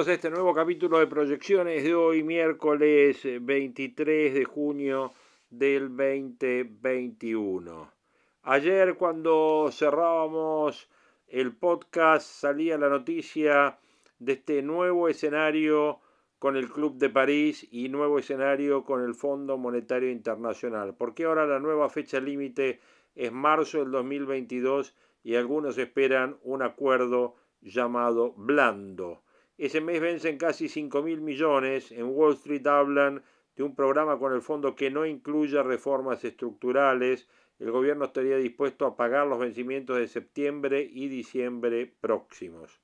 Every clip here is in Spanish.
A este nuevo capítulo de proyecciones de hoy, miércoles 23 de junio del 2021. Ayer cuando cerrábamos el podcast salía la noticia de este nuevo escenario con el Club de París y nuevo escenario con el Fondo Monetario Internacional. Porque ahora la nueva fecha límite es marzo del 2022 y algunos esperan un acuerdo llamado blando ese mes vencen casi 5 mil millones. En Wall Street hablan de un programa con el fondo que no incluya reformas estructurales. El gobierno estaría dispuesto a pagar los vencimientos de septiembre y diciembre próximos.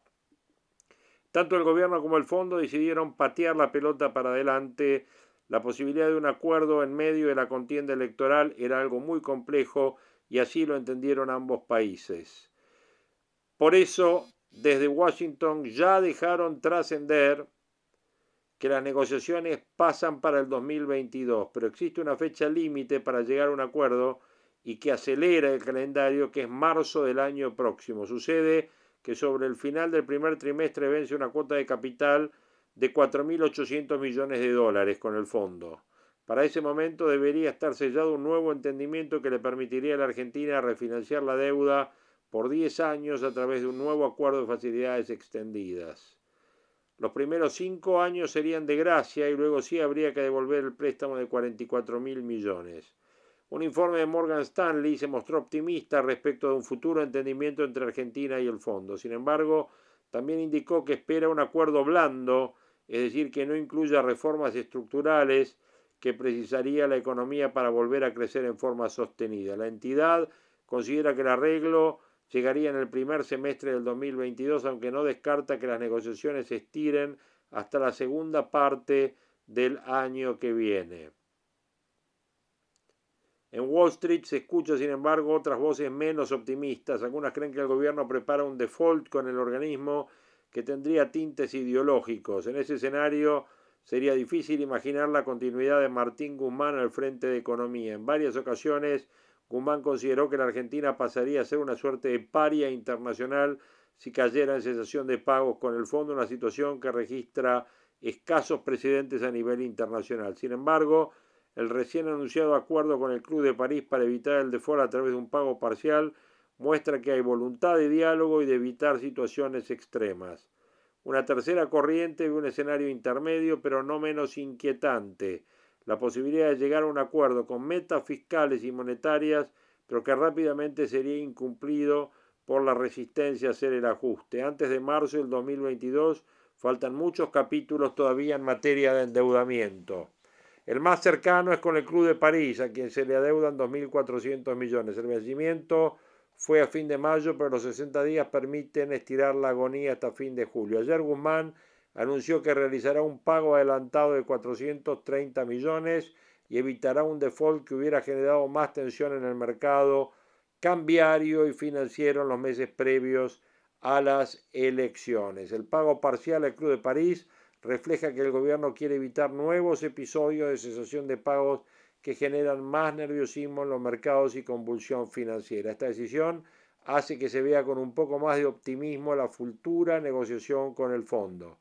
Tanto el gobierno como el fondo decidieron patear la pelota para adelante. La posibilidad de un acuerdo en medio de la contienda electoral era algo muy complejo y así lo entendieron ambos países. Por eso desde Washington ya dejaron trascender que las negociaciones pasan para el 2022, pero existe una fecha límite para llegar a un acuerdo y que acelera el calendario, que es marzo del año próximo. Sucede que sobre el final del primer trimestre vence una cuota de capital de 4.800 millones de dólares con el fondo. Para ese momento debería estar sellado un nuevo entendimiento que le permitiría a la Argentina refinanciar la deuda por 10 años a través de un nuevo acuerdo de facilidades extendidas. Los primeros cinco años serían de gracia y luego sí habría que devolver el préstamo de 44 mil millones. Un informe de Morgan Stanley se mostró optimista respecto de un futuro entendimiento entre Argentina y el fondo. Sin embargo, también indicó que espera un acuerdo blando, es decir, que no incluya reformas estructurales que precisaría la economía para volver a crecer en forma sostenida. La entidad considera que el arreglo llegaría en el primer semestre del 2022, aunque no descarta que las negociaciones se estiren hasta la segunda parte del año que viene. En Wall Street se escucha, sin embargo, otras voces menos optimistas. Algunas creen que el gobierno prepara un default con el organismo que tendría tintes ideológicos. En ese escenario sería difícil imaginar la continuidad de Martín Guzmán al frente de Economía. En varias ocasiones Guzmán consideró que la Argentina pasaría a ser una suerte de paria internacional si cayera en cesación de pagos con el fondo, una situación que registra escasos precedentes a nivel internacional. Sin embargo, el recién anunciado acuerdo con el Club de París para evitar el default a través de un pago parcial muestra que hay voluntad de diálogo y de evitar situaciones extremas. Una tercera corriente ve un escenario intermedio, pero no menos inquietante la posibilidad de llegar a un acuerdo con metas fiscales y monetarias, pero que rápidamente sería incumplido por la resistencia a hacer el ajuste. Antes de marzo del 2022 faltan muchos capítulos todavía en materia de endeudamiento. El más cercano es con el Club de París, a quien se le adeudan 2.400 millones. El vencimiento fue a fin de mayo, pero los 60 días permiten estirar la agonía hasta fin de julio. Ayer Guzmán anunció que realizará un pago adelantado de 430 millones y evitará un default que hubiera generado más tensión en el mercado cambiario y financiero en los meses previos a las elecciones. El pago parcial al Club de París refleja que el gobierno quiere evitar nuevos episodios de cesación de pagos que generan más nerviosismo en los mercados y convulsión financiera. Esta decisión hace que se vea con un poco más de optimismo la futura negociación con el fondo.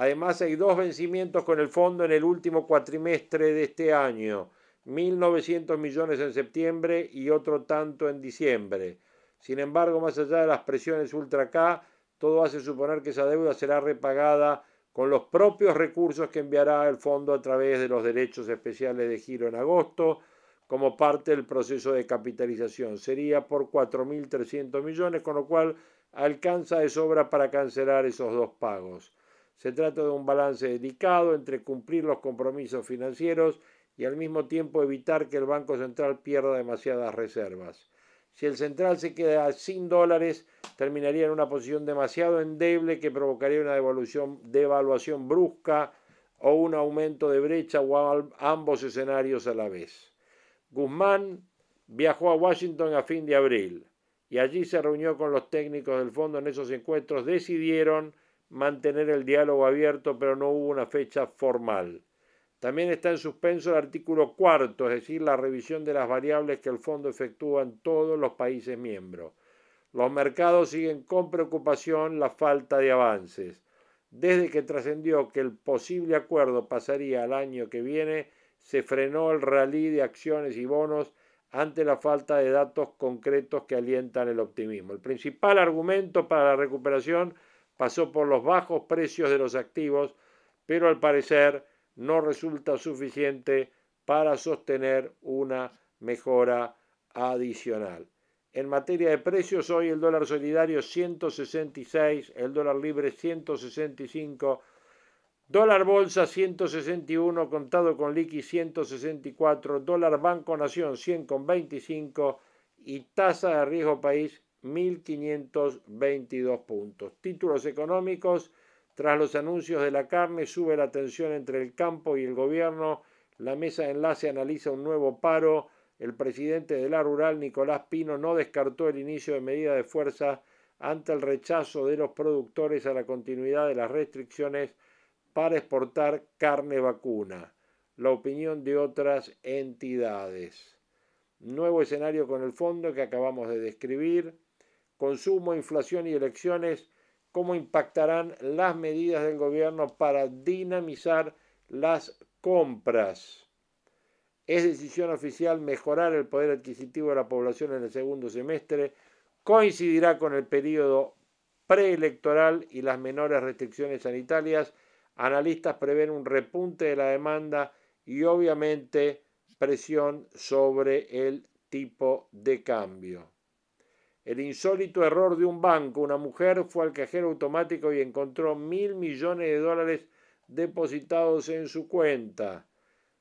Además hay dos vencimientos con el fondo en el último cuatrimestre de este año, 1.900 millones en septiembre y otro tanto en diciembre. Sin embargo, más allá de las presiones ultra K, todo hace suponer que esa deuda será repagada con los propios recursos que enviará el fondo a través de los derechos especiales de giro en agosto, como parte del proceso de capitalización. Sería por 4.300 millones, con lo cual alcanza de sobra para cancelar esos dos pagos. Se trata de un balance delicado entre cumplir los compromisos financieros y al mismo tiempo evitar que el Banco Central pierda demasiadas reservas. Si el central se queda sin dólares, terminaría en una posición demasiado endeble que provocaría una devaluación, devaluación brusca o un aumento de brecha o ambos escenarios a la vez. Guzmán viajó a Washington a fin de abril y allí se reunió con los técnicos del fondo en esos encuentros. Decidieron mantener el diálogo abierto, pero no hubo una fecha formal. También está en suspenso el artículo cuarto, es decir, la revisión de las variables que el fondo efectúa en todos los países miembros. Los mercados siguen con preocupación la falta de avances. Desde que trascendió que el posible acuerdo pasaría al año que viene, se frenó el rally de acciones y bonos ante la falta de datos concretos que alientan el optimismo. El principal argumento para la recuperación pasó por los bajos precios de los activos, pero al parecer no resulta suficiente para sostener una mejora adicional. En materia de precios, hoy el dólar solidario 166, el dólar libre 165, dólar bolsa 161, contado con liqui 164, dólar Banco Nación 100,25 y tasa de riesgo país 1.522 puntos. Títulos económicos tras los anuncios de la carne, sube la tensión entre el campo y el gobierno. La mesa de enlace analiza un nuevo paro. El presidente de la rural, Nicolás Pino, no descartó el inicio de medidas de fuerza ante el rechazo de los productores a la continuidad de las restricciones para exportar carne vacuna. La opinión de otras entidades. Nuevo escenario con el fondo que acabamos de describir. Consumo, inflación y elecciones cómo impactarán las medidas del gobierno para dinamizar las compras. Es decisión oficial mejorar el poder adquisitivo de la población en el segundo semestre. Coincidirá con el periodo preelectoral y las menores restricciones sanitarias. Analistas prevén un repunte de la demanda y obviamente presión sobre el tipo de cambio. El insólito error de un banco. Una mujer fue al cajero automático y encontró mil millones de dólares depositados en su cuenta.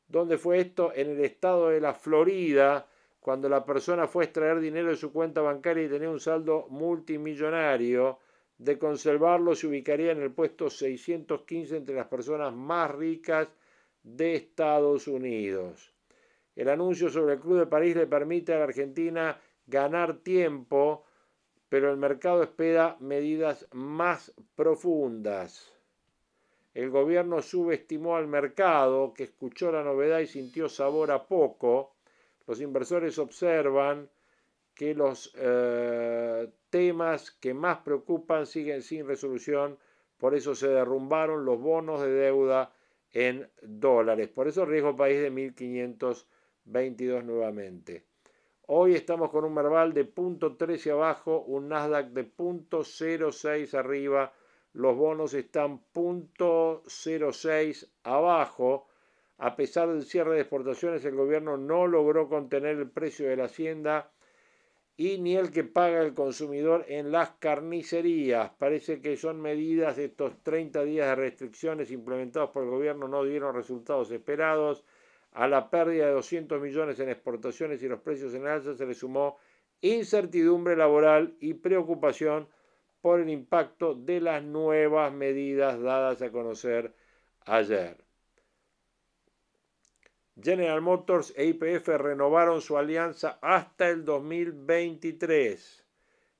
¿Dónde fue esto? En el estado de la Florida, cuando la persona fue a extraer dinero de su cuenta bancaria y tenía un saldo multimillonario. De conservarlo se ubicaría en el puesto 615 entre las personas más ricas de Estados Unidos. El anuncio sobre el Club de París le permite a la Argentina ganar tiempo, pero el mercado espera medidas más profundas. El gobierno subestimó al mercado, que escuchó la novedad y sintió sabor a poco. Los inversores observan que los eh, temas que más preocupan siguen sin resolución, por eso se derrumbaron los bonos de deuda en dólares. Por eso riesgo país de 1522 nuevamente. Hoy estamos con un Merval de punto .13 abajo, un Nasdaq de punto .06 arriba, los bonos están punto .06 abajo. A pesar del cierre de exportaciones, el gobierno no logró contener el precio de la hacienda y ni el que paga el consumidor en las carnicerías. Parece que son medidas de estos 30 días de restricciones implementados por el gobierno no dieron resultados esperados. A la pérdida de 200 millones en exportaciones y los precios en alza se le sumó incertidumbre laboral y preocupación por el impacto de las nuevas medidas dadas a conocer ayer. General Motors e IPF renovaron su alianza hasta el 2023.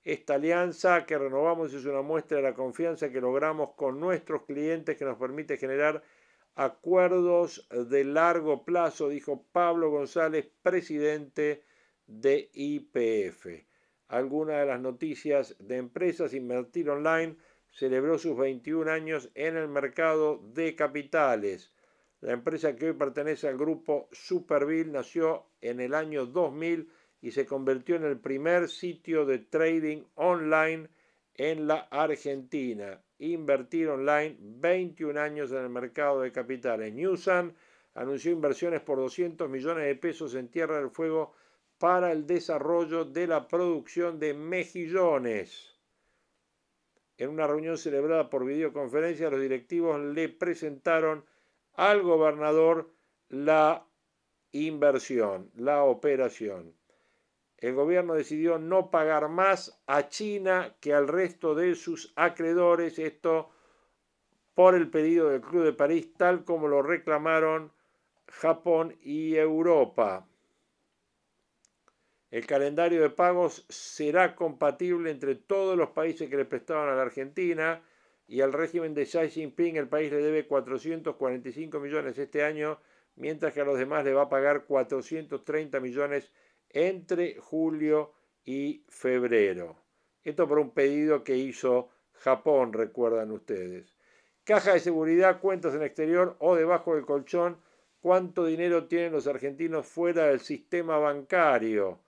Esta alianza que renovamos es una muestra de la confianza que logramos con nuestros clientes que nos permite generar acuerdos de largo plazo, dijo Pablo González, presidente de IPF. Algunas de las noticias de empresas, Invertir Online celebró sus 21 años en el mercado de capitales. La empresa que hoy pertenece al grupo Superville nació en el año 2000 y se convirtió en el primer sitio de trading online en la Argentina invertir online 21 años en el mercado de capitales. Newsan anunció inversiones por 200 millones de pesos en Tierra del Fuego para el desarrollo de la producción de mejillones. En una reunión celebrada por videoconferencia, los directivos le presentaron al gobernador la inversión, la operación. El gobierno decidió no pagar más a China que al resto de sus acreedores, esto por el pedido del Club de París, tal como lo reclamaron Japón y Europa. El calendario de pagos será compatible entre todos los países que le prestaban a la Argentina y al régimen de Xi Jinping el país le debe 445 millones este año, mientras que a los demás le va a pagar 430 millones entre julio y febrero. Esto por un pedido que hizo Japón, recuerdan ustedes. Caja de seguridad, cuentas en exterior o debajo del colchón. ¿Cuánto dinero tienen los argentinos fuera del sistema bancario?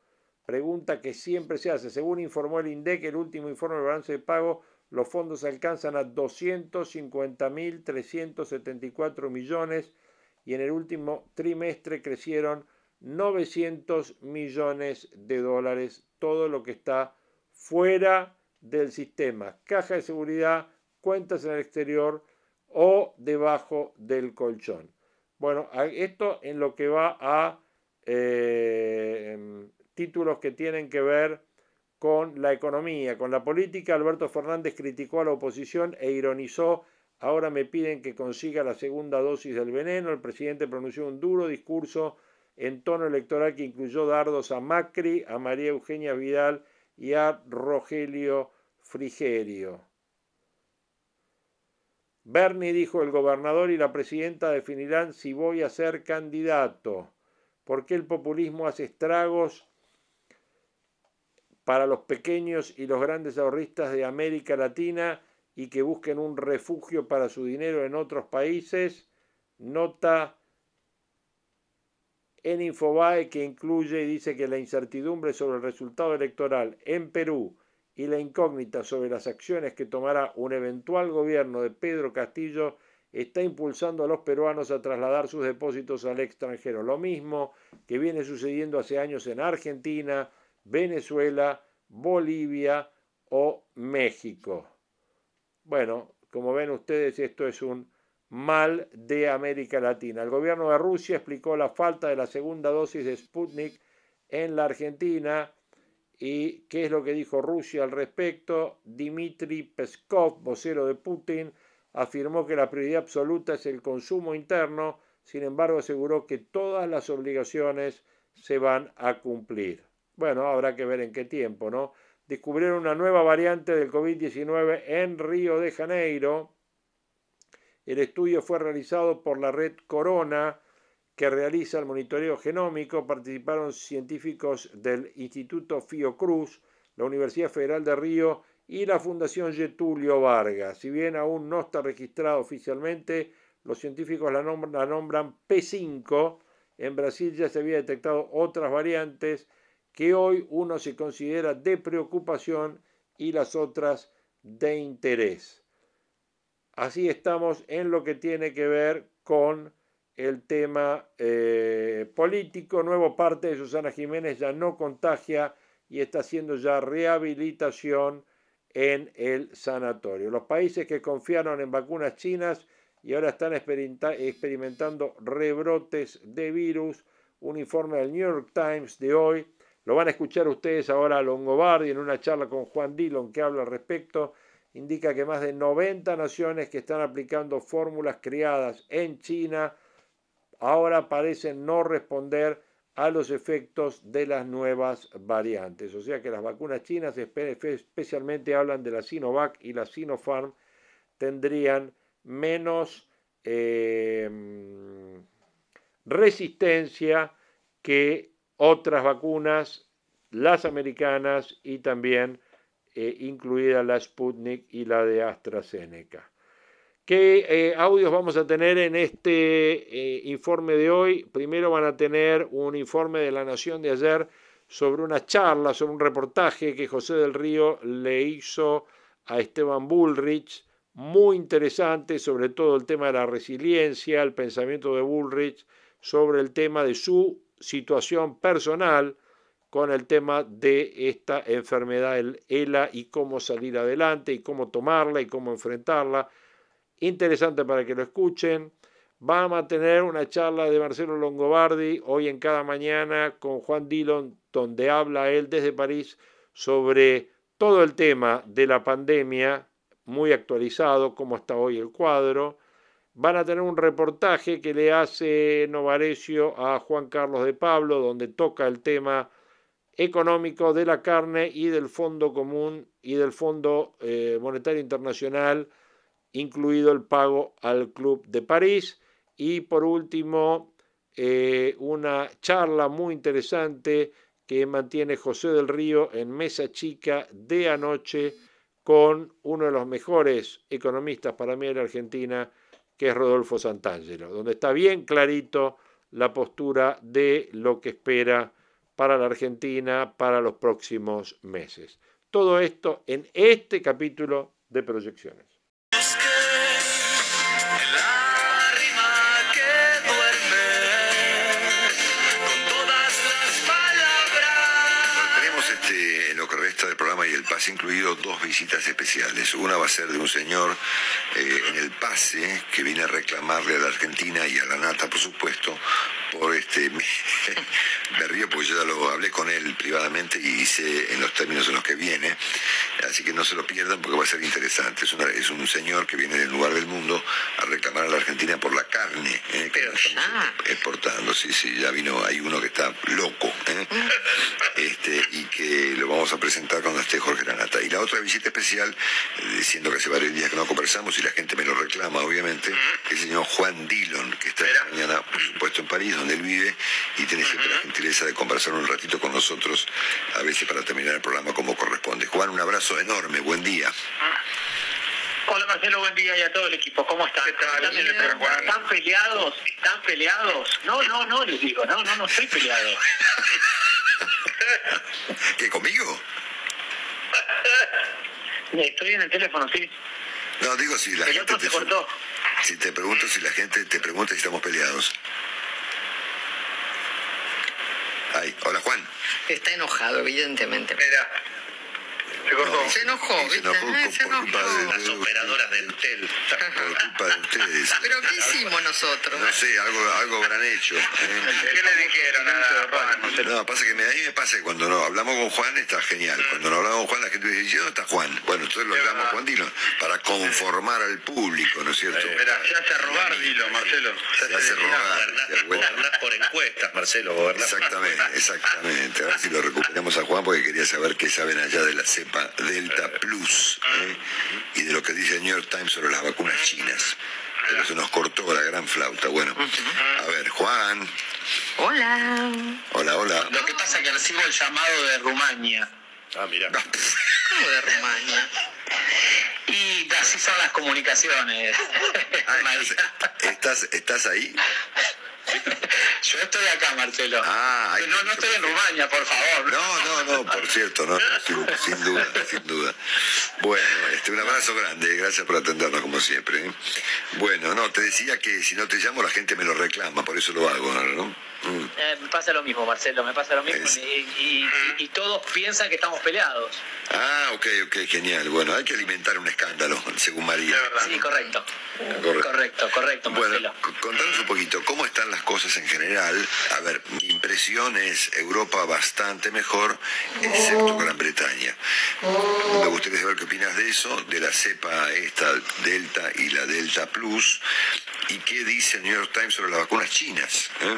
Pregunta que siempre se hace. Según informó el INDEC, el último informe de balance de pago, los fondos alcanzan a 250.374 millones y en el último trimestre crecieron 900 millones de dólares, todo lo que está fuera del sistema, caja de seguridad, cuentas en el exterior o debajo del colchón. Bueno, esto en lo que va a eh, títulos que tienen que ver con la economía, con la política, Alberto Fernández criticó a la oposición e ironizó, ahora me piden que consiga la segunda dosis del veneno, el presidente pronunció un duro discurso en tono electoral que incluyó dardos a Macri, a María Eugenia Vidal y a Rogelio Frigerio. Bernie dijo, el gobernador y la presidenta definirán si voy a ser candidato. porque el populismo hace estragos para los pequeños y los grandes ahorristas de América Latina y que busquen un refugio para su dinero en otros países? Nota en Infobae que incluye y dice que la incertidumbre sobre el resultado electoral en Perú y la incógnita sobre las acciones que tomará un eventual gobierno de Pedro Castillo está impulsando a los peruanos a trasladar sus depósitos al extranjero. Lo mismo que viene sucediendo hace años en Argentina, Venezuela, Bolivia o México. Bueno, como ven ustedes, esto es un mal de América Latina. El gobierno de Rusia explicó la falta de la segunda dosis de Sputnik en la Argentina y qué es lo que dijo Rusia al respecto. Dmitry Peskov, vocero de Putin, afirmó que la prioridad absoluta es el consumo interno, sin embargo aseguró que todas las obligaciones se van a cumplir. Bueno, habrá que ver en qué tiempo, ¿no? Descubrieron una nueva variante del COVID-19 en Río de Janeiro el estudio fue realizado por la red Corona, que realiza el monitoreo genómico. Participaron científicos del Instituto Fiocruz, la Universidad Federal de Río y la Fundación Getulio Vargas. Si bien aún no está registrado oficialmente, los científicos la nombran, la nombran P5. En Brasil ya se había detectado otras variantes que hoy uno se considera de preocupación y las otras de interés. Así estamos en lo que tiene que ver con el tema eh, político. Nuevo parte de Susana Jiménez ya no contagia y está haciendo ya rehabilitación en el sanatorio. Los países que confiaron en vacunas chinas y ahora están experimentando rebrotes de virus. Un informe del New York Times de hoy. Lo van a escuchar ustedes ahora a Longobardi en una charla con Juan Dillon que habla al respecto indica que más de 90 naciones que están aplicando fórmulas criadas en China ahora parecen no responder a los efectos de las nuevas variantes. O sea que las vacunas chinas, especialmente hablan de la Sinovac y la Sinopharm, tendrían menos em, resistencia que otras vacunas, las americanas y también eh, incluida la Sputnik y la de AstraZeneca. ¿Qué eh, audios vamos a tener en este eh, informe de hoy? Primero van a tener un informe de la Nación de ayer sobre una charla, sobre un reportaje que José del Río le hizo a Esteban Bullrich, muy interesante, sobre todo el tema de la resiliencia, el pensamiento de Bullrich sobre el tema de su situación personal, con el tema de esta enfermedad, el ELA, y cómo salir adelante, y cómo tomarla, y cómo enfrentarla. Interesante para que lo escuchen. Vamos a tener una charla de Marcelo Longobardi hoy en cada mañana con Juan Dillon, donde habla él desde París sobre todo el tema de la pandemia, muy actualizado, como está hoy el cuadro. Van a tener un reportaje que le hace Novarecio a Juan Carlos de Pablo, donde toca el tema económico de la carne y del Fondo Común y del Fondo eh, Monetario Internacional, incluido el pago al Club de París. Y por último, eh, una charla muy interesante que mantiene José del Río en Mesa Chica de anoche con uno de los mejores economistas para mí en la Argentina, que es Rodolfo Santangelo, donde está bien clarito la postura de lo que espera para la Argentina para los próximos meses. Todo esto en este capítulo de proyecciones. Programa y el pase incluido dos visitas especiales. Una va a ser de un señor eh, en el pase que viene a reclamarle a la Argentina y a la Nata, por supuesto, por este me río porque yo ya lo hablé con él privadamente y hice en los términos en los que viene así que no se lo pierdan porque va a ser interesante es, es un señor que viene del lugar del mundo a reclamar a la Argentina por la carne ¿eh? que estamos exportando sí sí ya vino hay uno que está loco ¿eh? este y que lo vamos a presentar cuando esté Jorge Lanata y la otra visita especial diciendo que hace varios días que no conversamos y la gente me lo reclama obviamente el señor Juan Dillon que está esta mañana por supuesto en París donde él vive y tiene siempre la gentileza de conversar un ratito con nosotros, a veces para terminar el programa como corresponde. Juan, un abrazo enorme, buen día. Hola Marcelo, buen día y a todo el equipo. ¿Cómo están? ¿Están, peleados? ¿Están peleados? No, no, no, les digo, no, no, no estoy peleado. ¿Qué, conmigo? Estoy en el teléfono, sí. No, digo si la gente te, cortó. Si te pregunto si la gente te pregunta si estamos peleados. Ay, hola Juan. Está enojado, evidentemente. Mira, se cortó. se enojó, ¿viste? Se enojó, por, culpa de, Las operadoras del hotel. Por culpa de ustedes. ¿Pero qué hicimos nosotros? No sé, algo, algo habrán hecho. ¿eh? ¿Qué le dijeron a Juan? No, pasa que a mí me pasa que cuando no hablamos con Juan está genial. Cuando no hablamos con Juan la gente dice, ¿dónde está Juan? Bueno, entonces lo llamamos Juan Dilo para conformar al público, ¿no es cierto? Espera, se hace robar Dilo, Marcelo. Se hace robar. Gobernás por encuestas, Marcelo. Exactamente, exactamente. A ver si lo recuperamos a Juan porque quería saber qué saben allá de la cepa Delta Plus ¿eh? y de lo que dice el New York Times sobre las vacunas chinas. Pero se nos cortó la gran flauta. Bueno, a ver, Juan. Hola. Hola, hola. Lo que pasa es que recibo el llamado de Rumania. Ah, mira. ¿Cómo de Rumania? Y así son las comunicaciones. Ah, ¿estás, ¿Estás ahí? Yo estoy acá, Marcelo. Ah, no, no estoy en Rumania, por favor. No, no, no, por cierto, no, sin, duda, sin duda. Bueno, este, un abrazo grande, gracias por atendernos como siempre. ¿eh? Bueno, no, te decía que si no te llamo la gente me lo reclama, por eso lo hago, ¿no? Mm. Eh, me pasa lo mismo, Marcelo, me pasa lo mismo. Y, todos piensan que estamos peleados. Ah, ok, ok, genial. Bueno, hay que alimentar un escándalo, según María. Sí, correcto. Correcto, correcto, Marcelo. Bueno, contanos un poquito, ¿cómo están las cosas en general? A ver, mi impresión es Europa bastante mejor, excepto Gran Bretaña. Me gustaría saber qué opinas de eso, de la cepa esta Delta y la Delta Plus, y qué dice el New York Times sobre las vacunas chinas. ¿eh?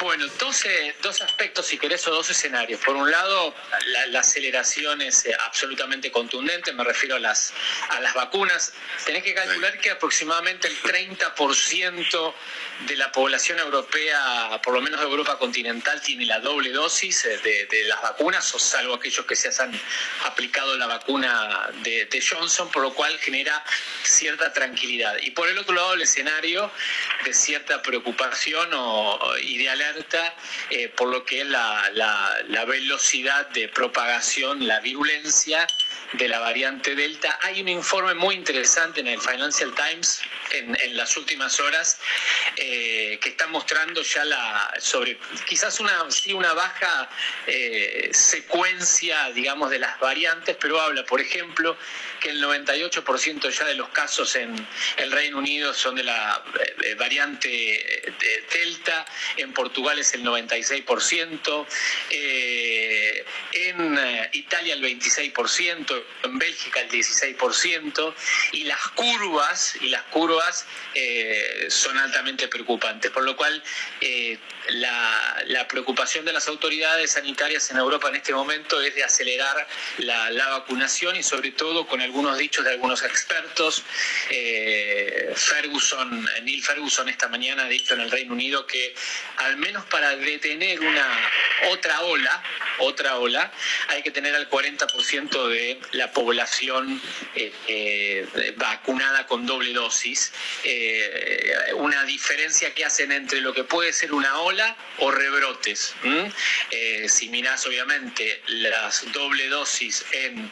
Bueno, dos, dos aspectos, si querés, o dos escenarios. Por un lado, la, aceleración es eh, absolutamente contundente, me refiero a las, a las vacunas. Tenés que calcular que aproximadamente el 30% de la población europea, por lo menos de Europa continental, tiene la doble dosis eh, de, las vacunas, o salvo aquellos que se han aplicado la vacuna de, Johnson, por lo cual genera cierta tranquilidad. Y por el otro lado, el escenario de cierta preocupación o, y de eh, por lo que la, la velocidad de propagación, la virulencia de la variante Delta. Hay un informe muy interesante en el Financial Times en, las últimas horas eh, que está mostrando ya la sobre quizás una sí una baja eh, secuencia digamos de las variantes pero habla por ejemplo que el 98% ya de los casos en el Reino Unido son de la eh, variante de Delta en Portugal es el 96% eh, en Italia el 26% en Bélgica el 16% y las curvas y las curvas eh, son altamente preocupantes por lo cual eh, la, preocupación de las autoridades sanitarias en Europa en este momento es de acelerar la, la vacunación y sobre todo con algunos dichos de algunos expertos. Eh, Ferguson, Neil Ferguson esta mañana ha dicho en el Reino Unido que al menos para detener una otra ola, otra ola, hay que tener al 40% de la población eh, eh, vacunada con doble dosis. Eh, una diferencia que hacen entre lo que puede ser una ola o rebrotes. Si mirás obviamente las doble dosis en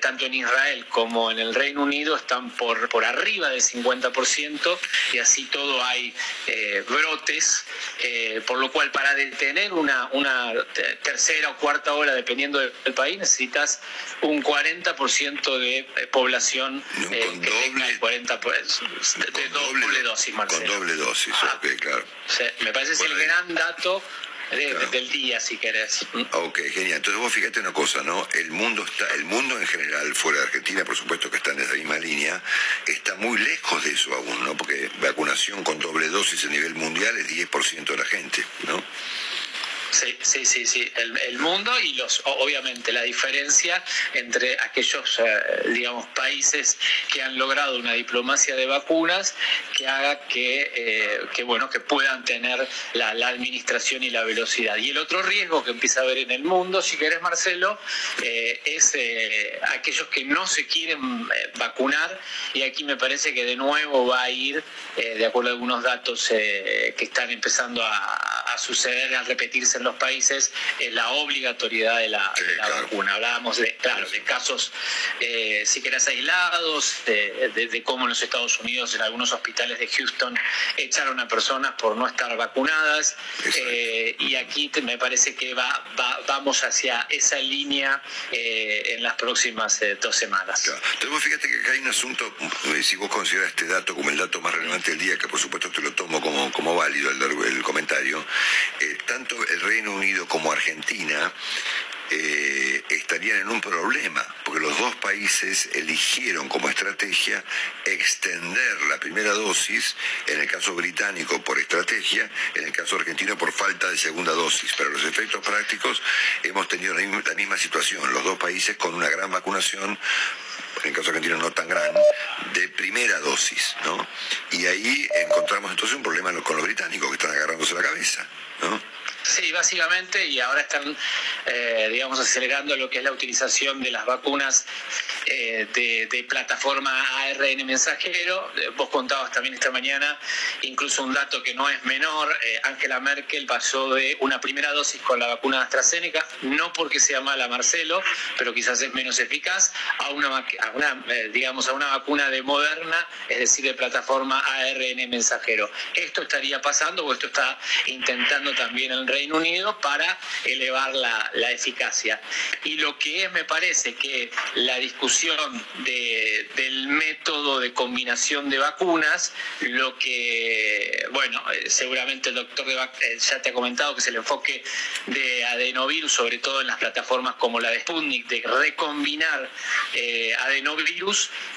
tanto en Israel como en el Reino Unido están por, por arriba del 50% y así todo hay brotes, por lo cual para detener una, una tercera o cuarta ola, dependiendo del país, necesitas un 40% de población con que doble, tenga el 40% de, de doble, doble, dosis, Marcelo. Con doble dosis, ah, ok, claro. Sí, me parece bueno, el gran dato de, claro. del día, si querés. Ok, genial. Entonces vos fíjate una cosa, ¿no? El mundo está, el mundo en general, fuera de Argentina, por supuesto que está en esa misma línea, está muy lejos de eso aún, ¿no? Porque vacunación con doble dosis a nivel mundial es 10% de la gente, ¿no? Sí, sí, sí. El, mundo y los, obviamente, la diferencia entre aquellos, eh, digamos, países que han logrado una diplomacia de vacunas que haga que, eh, que bueno, que puedan tener la, administración y la velocidad. Y el otro riesgo que empieza a haber en el mundo, si querés, Marcelo, eh, es aquellos que no se quieren vacunar y aquí me parece que de nuevo va a ir, de acuerdo a algunos datos que están empezando a, a suceder, a repetirse en los países eh, la obligatoriedad de la, sí, de la claro. vacuna. Hablábamos de, claro, de casos, eh, si querés, aislados, de, de, de, cómo en los Estados Unidos, en algunos hospitales de Houston, echaron a personas por no estar vacunadas. Eh, y aquí te, me parece que va, va, vamos hacia esa línea en las próximas dos semanas. Claro. Entonces, fíjate que acá hay un asunto, si vos consideras este dato como el dato más relevante del día, que por supuesto te lo tomo como, como válido el, el comentario, tanto el Reino Unido como Argentina eh, estarían en un problema, porque los dos países eligieron como estrategia extender la primera dosis, en el caso británico por estrategia, en el caso argentino por falta de segunda dosis. Pero los efectos prácticos hemos tenido la misma, la misma situación, los dos países con una gran vacunación en el caso argentino no tan gran, de primera dosis, ¿no? Y ahí encontramos entonces un problema con los británicos que están agarrándose la cabeza, ¿no? Sí, básicamente, y ahora están, eh, digamos, acelerando lo que es la utilización de las vacunas eh, de, plataforma ARN mensajero. Eh, vos contabas también esta mañana incluso un dato que no es menor. Eh, Angela Merkel pasó de una primera dosis con la vacuna AstraZeneca, no porque sea mala Marcelo, pero quizás es menos eficaz, a una, una digamos, a una vacuna de Moderna, es decir, de plataforma ARN mensajero. Esto estaría pasando, o esto está intentando también el Reino Unido para elevar la, la eficacia. Y lo que es, me parece, que la discusión de, del método de combinación de vacunas, lo que, bueno, seguramente el doctor de, ya te ha comentado que es el enfoque de adenovirus, sobre todo en las plataformas como la de Sputnik, de recombinar eh, adenovirus,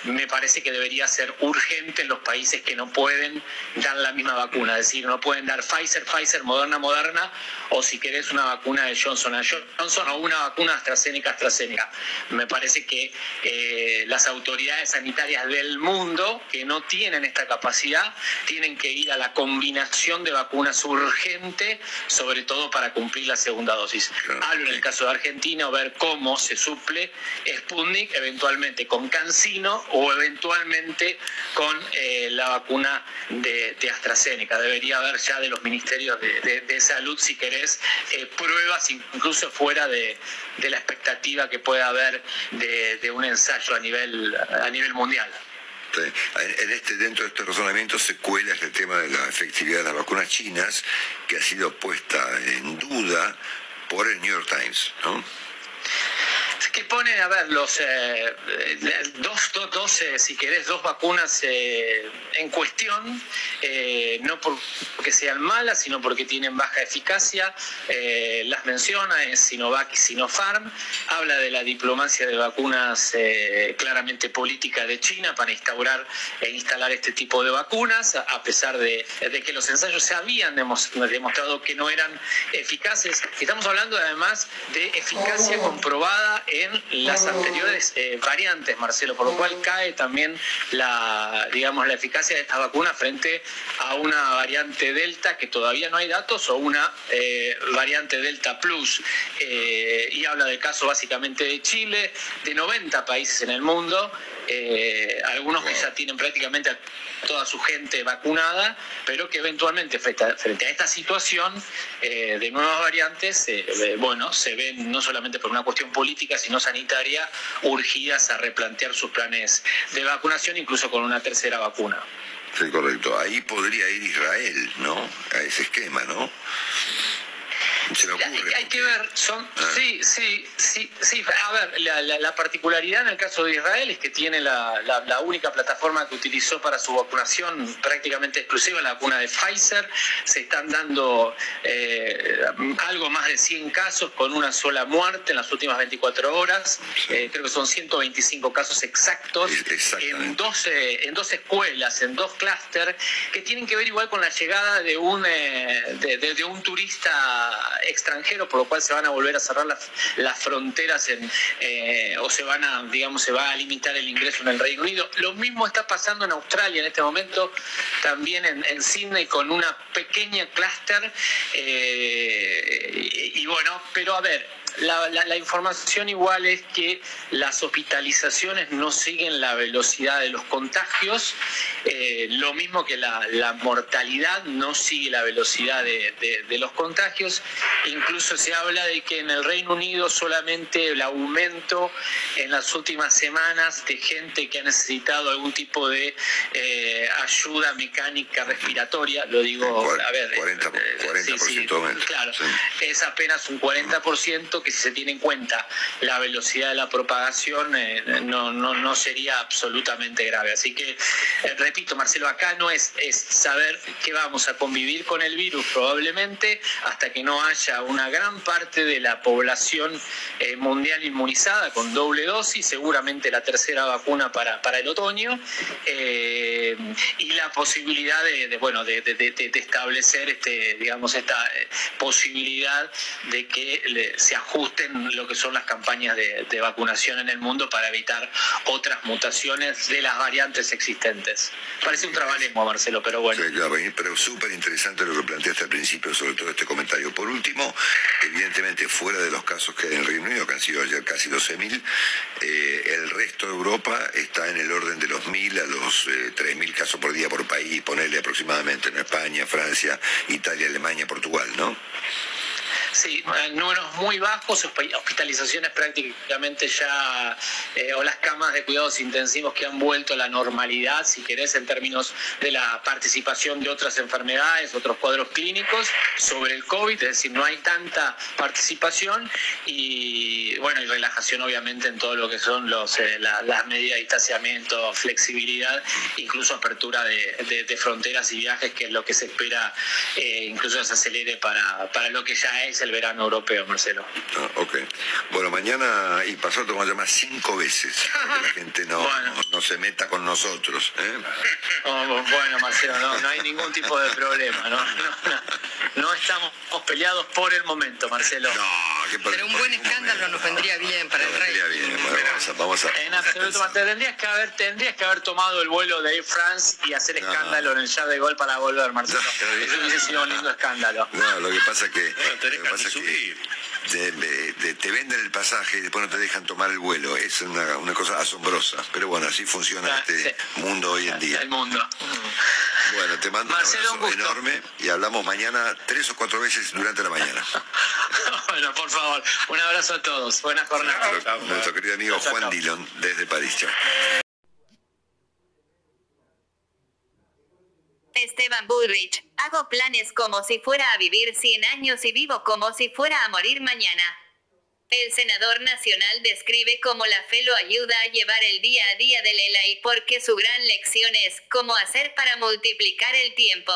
me parece que debería ser urgente en los países que no pueden dar la misma vacuna, es decir, no pueden dar Pfizer, Pfizer, Moderna, Moderna, o si querés una vacuna de Johnson Johnson o una vacuna AstraZeneca, AstraZeneca. Me parece que eh, las autoridades sanitarias del mundo que no tienen esta capacidad tienen que ir a la combinación de vacunas urgente, sobre todo para cumplir la segunda dosis. Hablo en el caso de Argentina ver cómo se suple Sputnik, eventualmente con Cancino o eventualmente con eh, la vacuna de, AstraZeneca. Debería haber ya de los ministerios de, salud, si querés, eh, pruebas incluso fuera de, la expectativa que pueda haber de, un ensayo a nivel, a nivel mundial. En este, dentro de este razonamiento se cuela este tema de la efectividad de las vacunas chinas, que ha sido puesta en duda por el New York Times, ¿no? Que pone, a ver, los eh, dos, dos, eh, si querés, dos vacunas eh, en cuestión, no porque sean malas, sino porque tienen baja eficacia. las menciona, es Sinovac y Sinopharm. Habla de la diplomacia de vacunas claramente política de China para instaurar e instalar este tipo de vacunas, a pesar de, de que los ensayos se habían demostrado que no eran eficaces. Estamos hablando además de eficacia comprobada en las anteriores eh, variantes, Marcelo, por lo cual cae también la, digamos, la eficacia de esta vacuna frente a una variante Delta que todavía no hay datos o una eh, variante Delta Plus. Eh, y habla del caso básicamente de Chile, de 90 países en el mundo, algunos que ya tienen prácticamente toda su gente vacunada, pero que eventualmente frente a, esta situación eh, de nuevas variantes, eh, bueno, se ven no solamente por una cuestión política, sino sanitaria, urgidas a replantear sus planes de vacunación, incluso con una tercera vacuna. Sí, correcto. Ahí podría ir Israel, ¿no? A ese esquema, ¿no? Hay que ver, son, ah. sí, sí, sí, sí, a ver, la, particularidad en el caso de Israel es que tiene la, única plataforma que utilizó para su vacunación prácticamente exclusiva, la vacuna de Pfizer, se están dando eh, algo más de 100 casos con una sola muerte en las últimas 24 horas, eh, creo que son 125 casos exactos en 12, en dos escuelas, en dos clústeres, que tienen que ver igual con la llegada de un, eh, de un turista extranjero, por lo cual se van a volver a cerrar las, fronteras en, eh, o se van a, digamos, se va a limitar el ingreso en el Reino Unido. Lo mismo está pasando en Australia en este momento, también en, en Sydney con una pequeña clúster. Eh, y bueno, pero a ver, la, información igual es que las hospitalizaciones no siguen la velocidad de los contagios, eh, lo mismo que la, mortalidad no sigue la velocidad de, los contagios. Incluso se habla de que en el Reino Unido solamente el aumento en las últimas semanas de gente que ha necesitado algún tipo de eh, ayuda mecánica respiratoria, lo digo, a ver, 40, 40% eh, claro, es apenas un 40% que si se tiene en cuenta la velocidad de la propagación, eh, no, no, no, sería absolutamente grave. Así que, eh, repito, Marcelo, acá no es, es saber que vamos a convivir con el virus probablemente hasta que no haya una gran parte de la población eh, mundial inmunizada con doble dosis, seguramente la tercera vacuna para, para el otoño, y la posibilidad de, bueno, de, establecer este, digamos, esta posibilidad de que se ajuste ajusten lo que son las campañas de, vacunación en el mundo para evitar otras mutaciones de las variantes existentes. Parece un trabalengua, Marcelo, pero bueno. Sí, claro, pero súper interesante lo que planteaste al principio, sobre todo este comentario. Por último, evidentemente, fuera de los casos que hay en el Reino Unido, que han sido ayer casi 12.000, eh, el resto de Europa está en el orden de los 1.000 a los eh, 3.000 casos por día por país, ponerle aproximadamente en España, Francia, Italia, Alemania, Portugal, ¿no? Sí, números muy bajos, hospitalizaciones prácticamente ya, eh, o las camas de cuidados intensivos que han vuelto a la normalidad, si querés, en términos de la participación de otras enfermedades, otros cuadros clínicos sobre el COVID, es decir, no hay tanta participación y, bueno, y relajación obviamente en todo lo que son los, eh, las medidas de distanciamiento, flexibilidad, incluso apertura de, fronteras y viajes, que es lo que se espera, eh, incluso se acelere para, para lo que ya es el verano europeo, Marcelo. Ah, ok. Bueno, mañana y pasado vamos a llamar cinco veces para que la gente no, no, se meta con nosotros. ¿eh? Oh, bueno, Marcelo, no, no, hay ningún tipo de problema. ¿no? No, estamos peleados por el momento, Marcelo. No, qué Pero un buen escándalo nos vendría bien para el Nos rey. vendría bien. Bueno, vamos a, vamos a- En absoluto, pensar. tendrías que haber, tendrías que haber tomado el vuelo de Air France y hacer No. escándalo en el Char de Gol para volver, Marcelo. No, Eso hubiese sido un lindo escándalo. No, lo que pasa es que, Bueno, pasa es que subir. te, te- te venden el pasaje y después no te dejan tomar el vuelo. Es una, una cosa asombrosa. Pero bueno, así funciona Ah, este sí. mundo hoy en día. El mundo. Bueno, te mando Marcelo, un un abrazo gusto. enorme y hablamos mañana tres o cuatro veces durante la mañana. bueno, por favor, un abrazo a todos. Buenas jornadas. Nuestro, nuestro querido amigo Chao, Juan. Dillon desde París. Chao. Esteban Bullrich, hago planes como si fuera a vivir 100 años y vivo como si fuera a morir mañana. El senador nacional describe cómo la fe lo ayuda a llevar el día a día de Lela y porque su gran lección es cómo hacer para multiplicar el tiempo.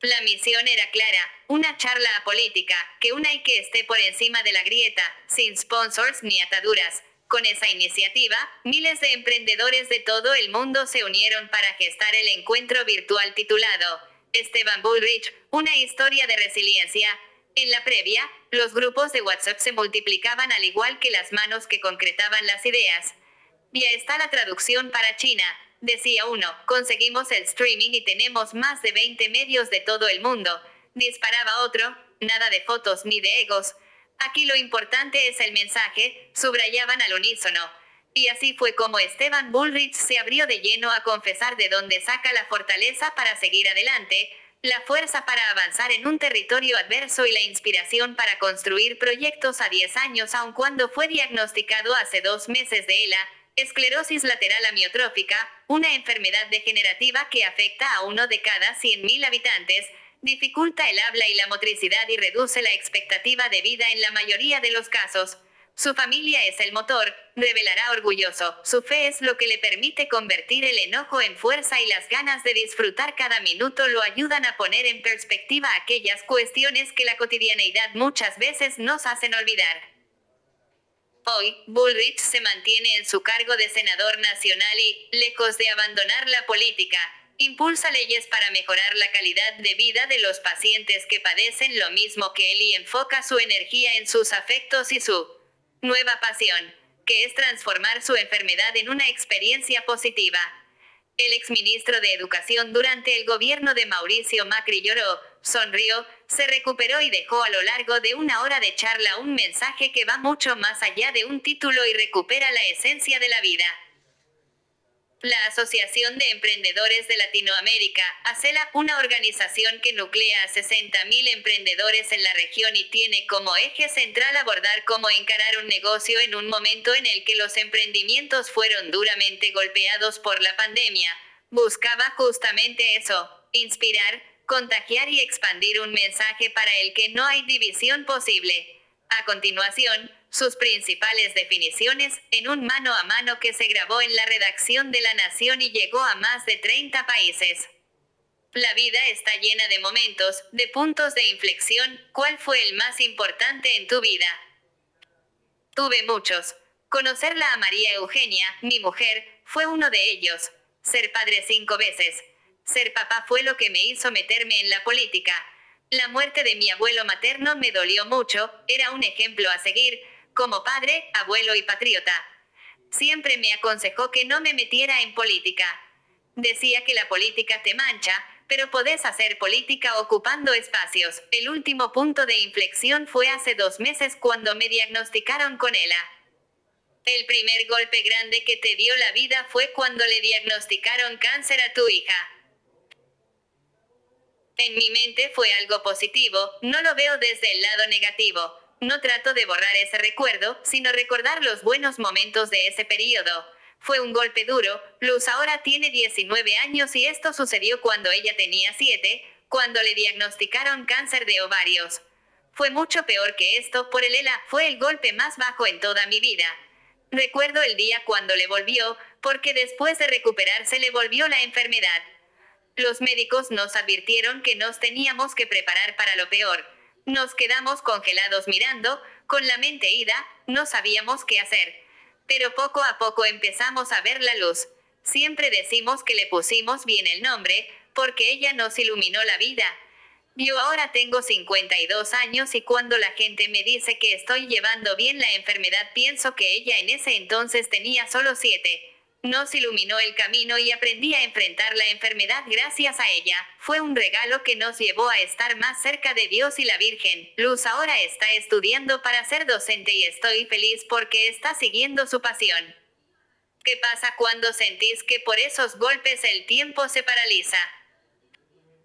La misión era clara, una charla apolítica, que una y que esté por encima de la grieta, sin sponsors ni ataduras. Con esa iniciativa, miles de emprendedores de todo el mundo se unieron para gestar el encuentro virtual titulado Esteban Bullrich, una historia de resiliencia. En la previa, los grupos de WhatsApp se multiplicaban al igual que las manos que concretaban las ideas. Ya está la traducción para China, decía uno, conseguimos el streaming y tenemos más de 20 medios de todo el mundo. Disparaba otro, nada de fotos ni de egos. Aquí lo importante es el mensaje, subrayaban al unísono. Y así fue como Esteban Bullrich se abrió de lleno a confesar de dónde saca la fortaleza para seguir adelante, la fuerza para avanzar en un territorio adverso y la inspiración para construir proyectos a 10 años aun cuando fue diagnosticado hace dos meses de ELA, esclerosis lateral amiotrófica, una enfermedad degenerativa que afecta a uno de cada 100.000 habitantes, dificulta el habla y la motricidad y reduce la expectativa de vida en la mayoría de los casos. Su familia es el motor, revelará orgulloso. Su fe es lo que le permite convertir el enojo en fuerza y las ganas de disfrutar cada minuto lo ayudan a poner en perspectiva aquellas cuestiones que la cotidianeidad muchas veces nos hacen olvidar. Hoy, Bullrich se mantiene en su cargo de senador nacional y, lejos de abandonar la política, impulsa leyes para mejorar la calidad de vida de los pacientes que padecen lo mismo que él y enfoca su energía en sus afectos y su nueva pasión, que es transformar su enfermedad en una experiencia positiva. El exministro de Educación durante el gobierno de Mauricio Macri lloró, sonrió, se recuperó y dejó a lo largo de una hora de charla un mensaje que va mucho más allá de un título y recupera la esencia de la vida. La Asociación de Emprendedores de Latinoamérica, ACELA, una organización que nuclea a 60.000 emprendedores en la región y tiene como eje central abordar cómo encarar un negocio en un momento en el que los emprendimientos fueron duramente golpeados por la pandemia, buscaba justamente eso, inspirar, contagiar y expandir un mensaje para el que no hay división posible. A continuación, sus principales definiciones, en un mano a mano que se grabó en la redacción de La Nación y llegó a más de 30 países. La vida está llena de momentos, de puntos de inflexión, ¿cuál fue el más importante en tu vida? Tuve muchos. Conocerla a María Eugenia, mi mujer, fue uno de ellos. Ser padre cinco veces. Ser papá fue lo que me hizo meterme en la política. La muerte de mi abuelo materno me dolió mucho, era un ejemplo a seguir, como padre, abuelo y patriota. Siempre me aconsejó que no me metiera en política. Decía que la política te mancha, pero podés hacer política ocupando espacios. El último punto de inflexión fue hace dos meses cuando me diagnosticaron con ELA. El primer golpe grande que te dio la vida fue cuando le diagnosticaron cáncer a tu hija. En mi mente fue algo positivo, no lo veo desde el lado negativo. No trato de borrar ese recuerdo, sino recordar los buenos momentos de ese periodo. Fue un golpe duro, Luz ahora tiene 19 años y esto sucedió cuando ella tenía 7, cuando le diagnosticaron cáncer de ovarios. Fue mucho peor que esto, por el ELA, fue el golpe más bajo en toda mi vida. Recuerdo el día cuando le volvió, porque después de recuperarse le volvió la enfermedad. Los médicos nos advirtieron que nos teníamos que preparar para lo peor. Nos quedamos congelados mirando, con la mente ida, no sabíamos qué hacer. Pero poco a poco empezamos a ver la luz. Siempre decimos que le pusimos bien el nombre, porque ella nos iluminó la vida. Yo ahora tengo 52 años y cuando la gente me dice que estoy llevando bien la enfermedad pienso que ella en ese entonces tenía solo 7. Nos iluminó el camino y aprendí a enfrentar la enfermedad gracias a ella. Fue un regalo que nos llevó a estar más cerca de Dios y la Virgen. Luz ahora está estudiando para ser docente y estoy feliz porque está siguiendo su pasión. ¿Qué pasa cuando sentís que por esos golpes el tiempo se paraliza?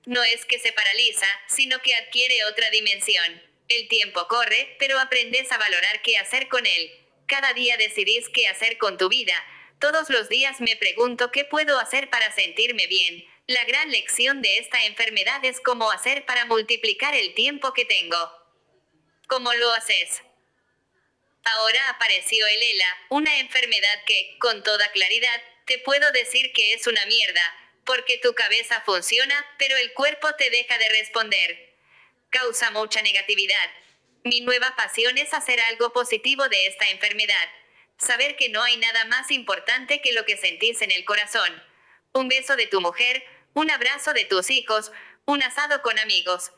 No es que se paraliza, sino que adquiere otra dimensión. El tiempo corre, pero aprendes a valorar qué hacer con él. Cada día decidís qué hacer con tu vida. Todos los días me pregunto qué puedo hacer para sentirme bien. La gran lección de esta enfermedad es cómo hacer para multiplicar el tiempo que tengo. ¿Cómo lo haces? Ahora apareció el ELA, una enfermedad que, con toda claridad, te puedo decir que es una mierda, porque tu cabeza funciona, pero el cuerpo te deja de responder. Causa mucha negatividad. Mi nueva pasión es hacer algo positivo de esta enfermedad. Saber que no hay nada más importante que lo que sentís en el corazón. Un beso de tu mujer, un abrazo de tus hijos, un asado con amigos.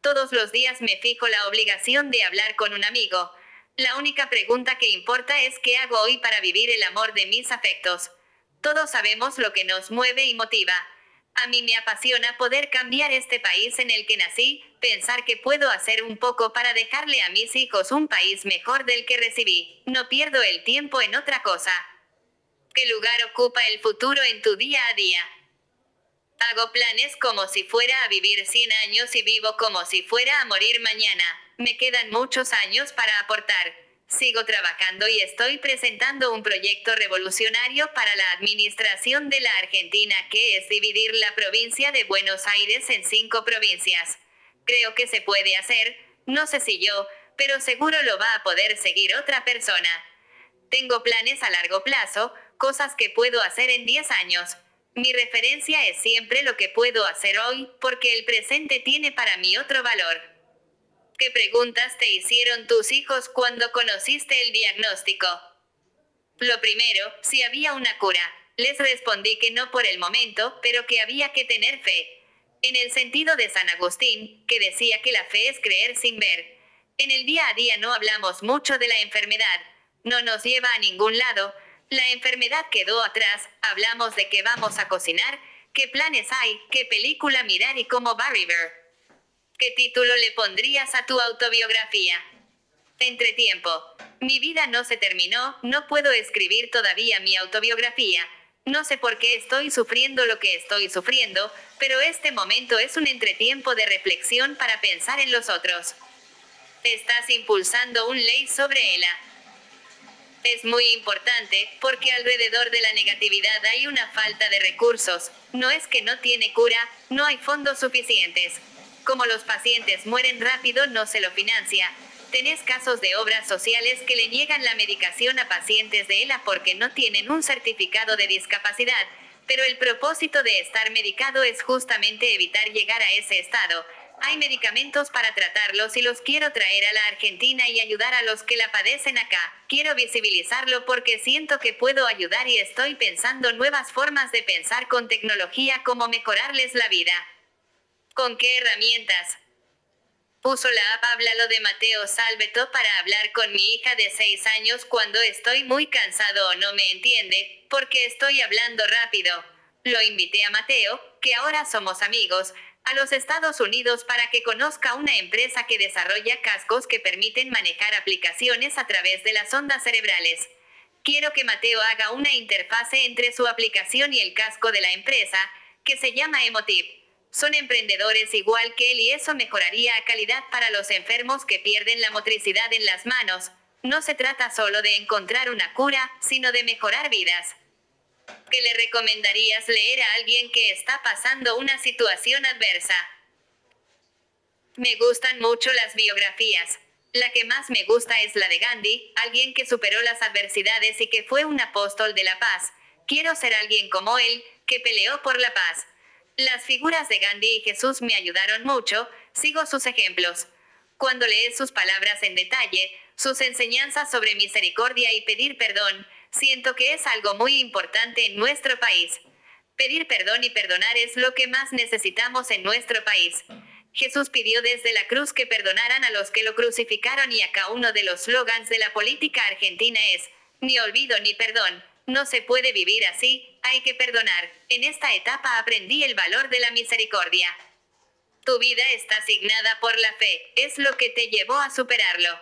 Todos los días me fijo la obligación de hablar con un amigo. La única pregunta que importa es qué hago hoy para vivir el amor de mis afectos. Todos sabemos lo que nos mueve y motiva. A mí me apasiona poder cambiar este país en el que nací, pensar que puedo hacer un poco para dejarle a mis hijos un país mejor del que recibí. No pierdo el tiempo en otra cosa. ¿Qué lugar ocupa el futuro en tu día a día? Hago planes como si fuera a vivir 100 años y vivo como si fuera a morir mañana. Me quedan muchos años para aportar. Sigo trabajando y estoy presentando un proyecto revolucionario para la administración de la Argentina que es dividir la provincia de Buenos Aires en cinco provincias. Creo que se puede hacer, no sé si yo, pero seguro lo va a poder seguir otra persona. Tengo planes a largo plazo, cosas que puedo hacer en 10 años. Mi referencia es siempre lo que puedo hacer hoy, porque el presente tiene para mí otro valor. ¿Qué preguntas te hicieron tus hijos cuando conociste el diagnóstico? Lo primero, si había una cura. Les respondí que no por el momento, pero que había que tener fe. En el sentido de San Agustín, que decía que la fe es creer sin ver. En el día a día no hablamos mucho de la enfermedad. No nos lleva a ningún lado. La enfermedad quedó atrás. Hablamos de qué vamos a cocinar, qué planes hay, qué película mirar y cómo va River. ¿Qué título le pondrías a tu autobiografía? Entretiempo. Mi vida no se terminó, no puedo escribir todavía mi autobiografía. No sé por qué estoy sufriendo lo que estoy sufriendo, pero este momento es un entretiempo de reflexión para pensar en los otros. Estás impulsando un ley sobre ella. Es muy importante, porque alrededor de la negatividad hay una falta de recursos. No es que no tiene cura, no hay fondos suficientes. Como los pacientes mueren rápido no se lo financia. Tenés casos de obras sociales que le niegan la medicación a pacientes de ELA porque no tienen un certificado de discapacidad, pero el propósito de estar medicado es justamente evitar llegar a ese estado. Hay medicamentos para tratarlos y los quiero traer a la Argentina y ayudar a los que la padecen acá. Quiero visibilizarlo porque siento que puedo ayudar y estoy pensando nuevas formas de pensar con tecnología como mejorarles la vida. ¿Con qué herramientas? Puso la app Háblalo de Mateo Salveto para hablar con mi hija de 6 años cuando estoy muy cansado o no me entiende, porque estoy hablando rápido. Lo invité a Mateo, que ahora somos amigos, a los Estados Unidos para que conozca una empresa que desarrolla cascos que permiten manejar aplicaciones a través de las ondas cerebrales. Quiero que Mateo haga una interfase entre su aplicación y el casco de la empresa, que se llama Emotive. Son emprendedores igual que él y eso mejoraría a calidad para los enfermos que pierden la motricidad en las manos. No se trata solo de encontrar una cura, sino de mejorar vidas. ¿Qué le recomendarías leer a alguien que está pasando una situación adversa? Me gustan mucho las biografías. La que más me gusta es la de Gandhi, alguien que superó las adversidades y que fue un apóstol de la paz. Quiero ser alguien como él, que peleó por la paz. Las figuras de Gandhi y Jesús me ayudaron mucho, sigo sus ejemplos. Cuando lees sus palabras en detalle, sus enseñanzas sobre misericordia y pedir perdón, siento que es algo muy importante en nuestro país. Pedir perdón y perdonar es lo que más necesitamos en nuestro país. Jesús pidió desde la cruz que perdonaran a los que lo crucificaron y acá uno de los slogans de la política argentina es, ni olvido ni perdón. No se puede vivir así, hay que perdonar. En esta etapa aprendí el valor de la misericordia. Tu vida está asignada por la fe, es lo que te llevó a superarlo.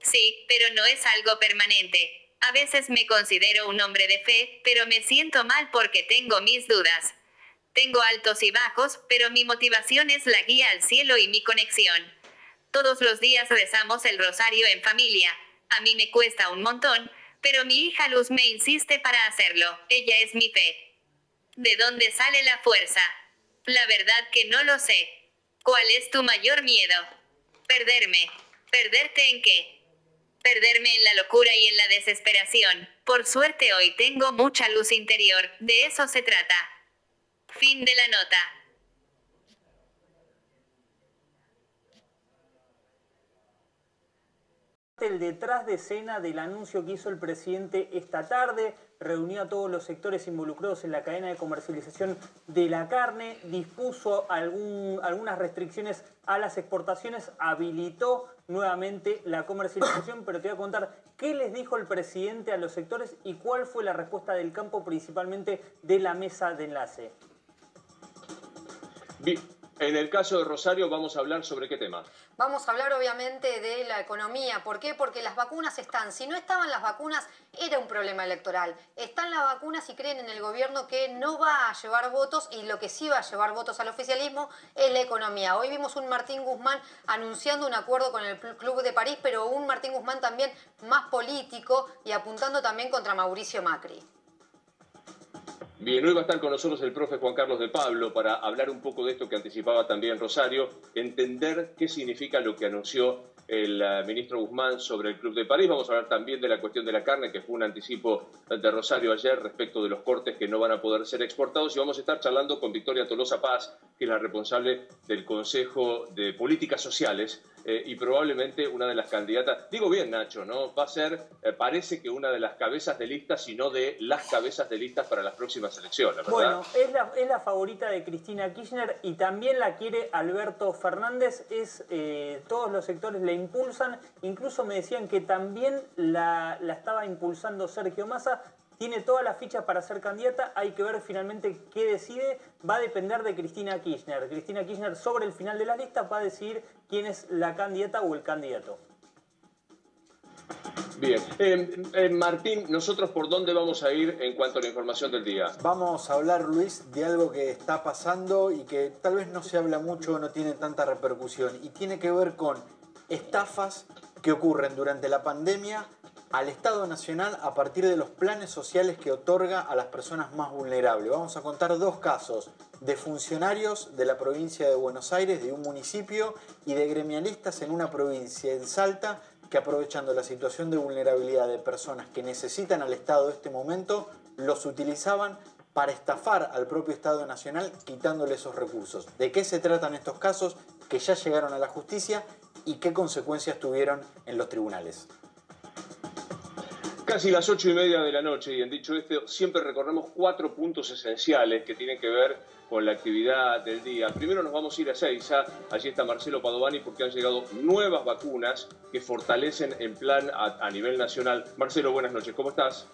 Sí, pero no es algo permanente. A veces me considero un hombre de fe, pero me siento mal porque tengo mis dudas. Tengo altos y bajos, pero mi motivación es la guía al cielo y mi conexión. Todos los días rezamos el rosario en familia. A mí me cuesta un montón, pero mi hija Luz me insiste para hacerlo. Ella es mi fe. ¿De dónde sale la fuerza? La verdad que no lo sé. ¿Cuál es tu mayor miedo? Perderme. ¿Perderte en qué? Perderme en la locura y en la desesperación. Por suerte hoy tengo mucha luz interior, de eso se trata. Fin de la nota. El detrás de escena del anuncio que hizo el presidente esta tarde, reunió a todos los sectores involucrados en la cadena de comercialización de la carne, dispuso algunas restricciones a las exportaciones, habilitó nuevamente la comercialización, pero te voy a contar qué les dijo el presidente a los sectores y cuál fue la respuesta del campo, principalmente de la mesa de enlace. En el caso de Rosario vamos a hablar sobre qué tema. Vamos a hablar obviamente de la economía. ¿Por qué? Porque las vacunas están. Si no estaban las vacunas, era un problema electoral. Están las vacunas y creen en el gobierno que no va a llevar votos y lo que sí va a llevar votos al oficialismo es la economía. Hoy vimos un Martín Guzmán anunciando un acuerdo con el Club de París, pero un Martín Guzmán también más político y apuntando también contra Mauricio Macri. Bien, hoy va a estar con nosotros el profe Juan Carlos de Pablo para hablar un poco de esto que anticipaba también Rosario, entender qué significa lo que anunció el eh, ministro Guzmán sobre el Club de París. Vamos a hablar también de la cuestión de la carne, que fue un anticipo de Rosario ayer respecto de los cortes que no van a poder ser exportados. Y vamos a estar charlando con Victoria Tolosa Paz, que es la responsable del Consejo de Políticas Sociales eh, y probablemente una de las candidatas. Digo bien, Nacho, ¿no? Va a ser, eh, parece que una de las cabezas de lista, sino de las cabezas de listas para las próximas elecciones. Bueno, es la, es la favorita de Cristina Kirchner y también la quiere Alberto Fernández. Es todos los sectores le impulsan, incluso me decían que también la, estaba impulsando Sergio Massa, tiene todas las fichas para ser candidata, hay que ver finalmente qué decide, va a depender de Cristina Kirchner. Cristina Kirchner sobre el final de la lista va a decidir quién es la candidata o el candidato. Bien. Eh, eh, Martín, ¿nosotros por dónde vamos a ir en cuanto a la información del día? Vamos a hablar, Luis, de algo que está pasando y que tal vez no se habla mucho, no tiene tanta repercusión, y tiene que ver con estafas que ocurren durante la pandemia al Estado Nacional a partir de los planes sociales que otorga a las personas más vulnerables. Vamos a contar dos casos de funcionarios de la provincia de Buenos Aires, de un municipio, y de gremialistas en una provincia, en Salta, que aprovechando la situación de vulnerabilidad de personas que necesitan al Estado en este momento, los utilizaban para estafar al propio Estado Nacional quitándole esos recursos. ¿De qué se tratan estos casos que ya llegaron a la justicia y qué consecuencias tuvieron en los tribunales. Casi las ocho y media de la noche, y en dicho esto, siempre recorremos cuatro puntos esenciales que tienen que ver con la actividad del día. Primero nos vamos a ir a Seiza, allí está Marcelo Padovani porque han llegado nuevas vacunas que fortalecen en plan a, nivel nacional. Marcelo, buenas noches, ¿cómo estás?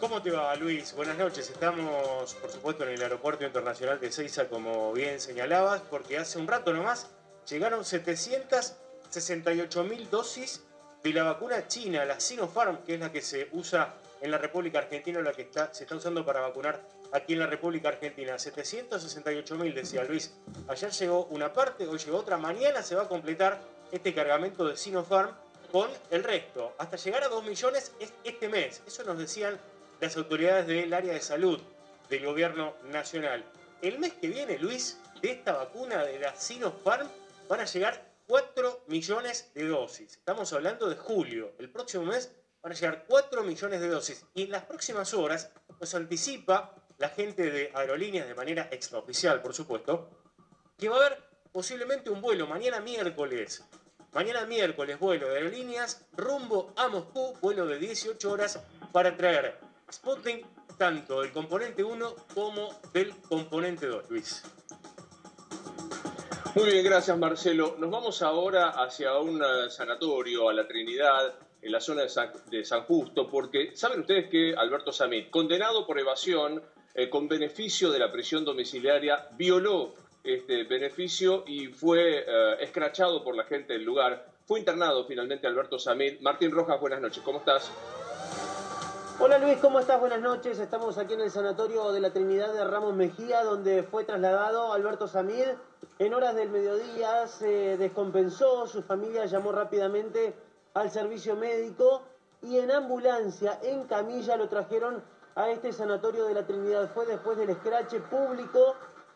¿Cómo te va, Luis? Buenas noches. Estamos, por supuesto, en el Aeropuerto Internacional de Seiza, como bien señalabas, porque hace un rato nomás llegaron 768 mil dosis de la vacuna china, la Sinopharm, que es la que se usa en la República Argentina, la que se está usando para vacunar aquí en la República Argentina. 768 mil, decía Luis. Ayer llegó una parte, hoy llegó otra. Mañana se va a completar este cargamento de Sinopharm con el resto, hasta llegar a 2 millones este mes. Eso nos decían las autoridades del área de salud del gobierno nacional. El mes que viene, Luis, de esta vacuna de la Sinopharm van a llegar 4 millones de dosis. Estamos hablando de julio. El próximo mes van a llegar 4 millones de dosis. Y en las próximas horas nos anticipa la gente de aerolíneas de manera extraoficial, por supuesto, que va a haber posiblemente un vuelo mañana miércoles. Mañana miércoles vuelo de aerolíneas rumbo a Moscú, vuelo de 18 horas para traer Sputnik tanto del componente 1 como del componente 2, Luis. Muy bien, gracias Marcelo. Nos vamos ahora hacia un eh, sanatorio, a la Trinidad, en la zona de San, Justo, porque saben ustedes que Alberto Samit, condenado por evasión eh, con beneficio de la prisión domiciliaria, violó este beneficio y fue eh, escrachado por la gente del lugar. Fue internado finalmente Alberto Samit. Martín Rojas, buenas noches, ¿cómo estás? Hola Luis, ¿cómo estás? Buenas noches. Estamos aquí en el Sanatorio de la Trinidad de Ramos Mejía, donde fue trasladado Alberto Samid. En horas del mediodía se descompensó, su familia llamó rápidamente al servicio médico y en ambulancia, en camilla, lo trajeron a este Sanatorio de la Trinidad. Fue después del escrache público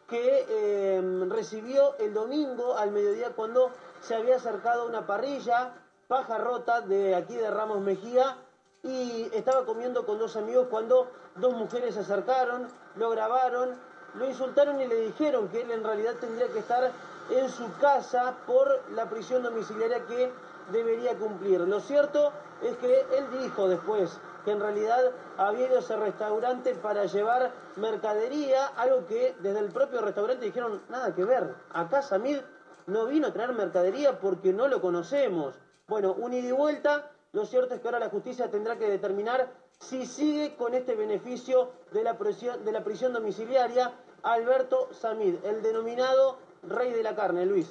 que em, recibió el domingo al mediodía cuando se había acercado una parrilla paja rota de aquí de Ramos Mejía y estaba comiendo con dos amigos cuando dos mujeres se acercaron, lo grabaron, lo insultaron y le dijeron que él en realidad tendría que estar en su casa por la prisión domiciliaria que debería cumplir. Lo cierto es que él dijo después que en realidad había ido a ese restaurante para llevar mercadería, algo que desde el propio restaurante dijeron, nada que ver, acá Samid no vino a traer mercadería porque no lo conocemos. Bueno, un ida y vuelta, lo cierto es que ahora la justicia tendrá que determinar si sigue con este beneficio de la prisión, domiciliaria Alberto Samid, el denominado rey de la carne, Luis.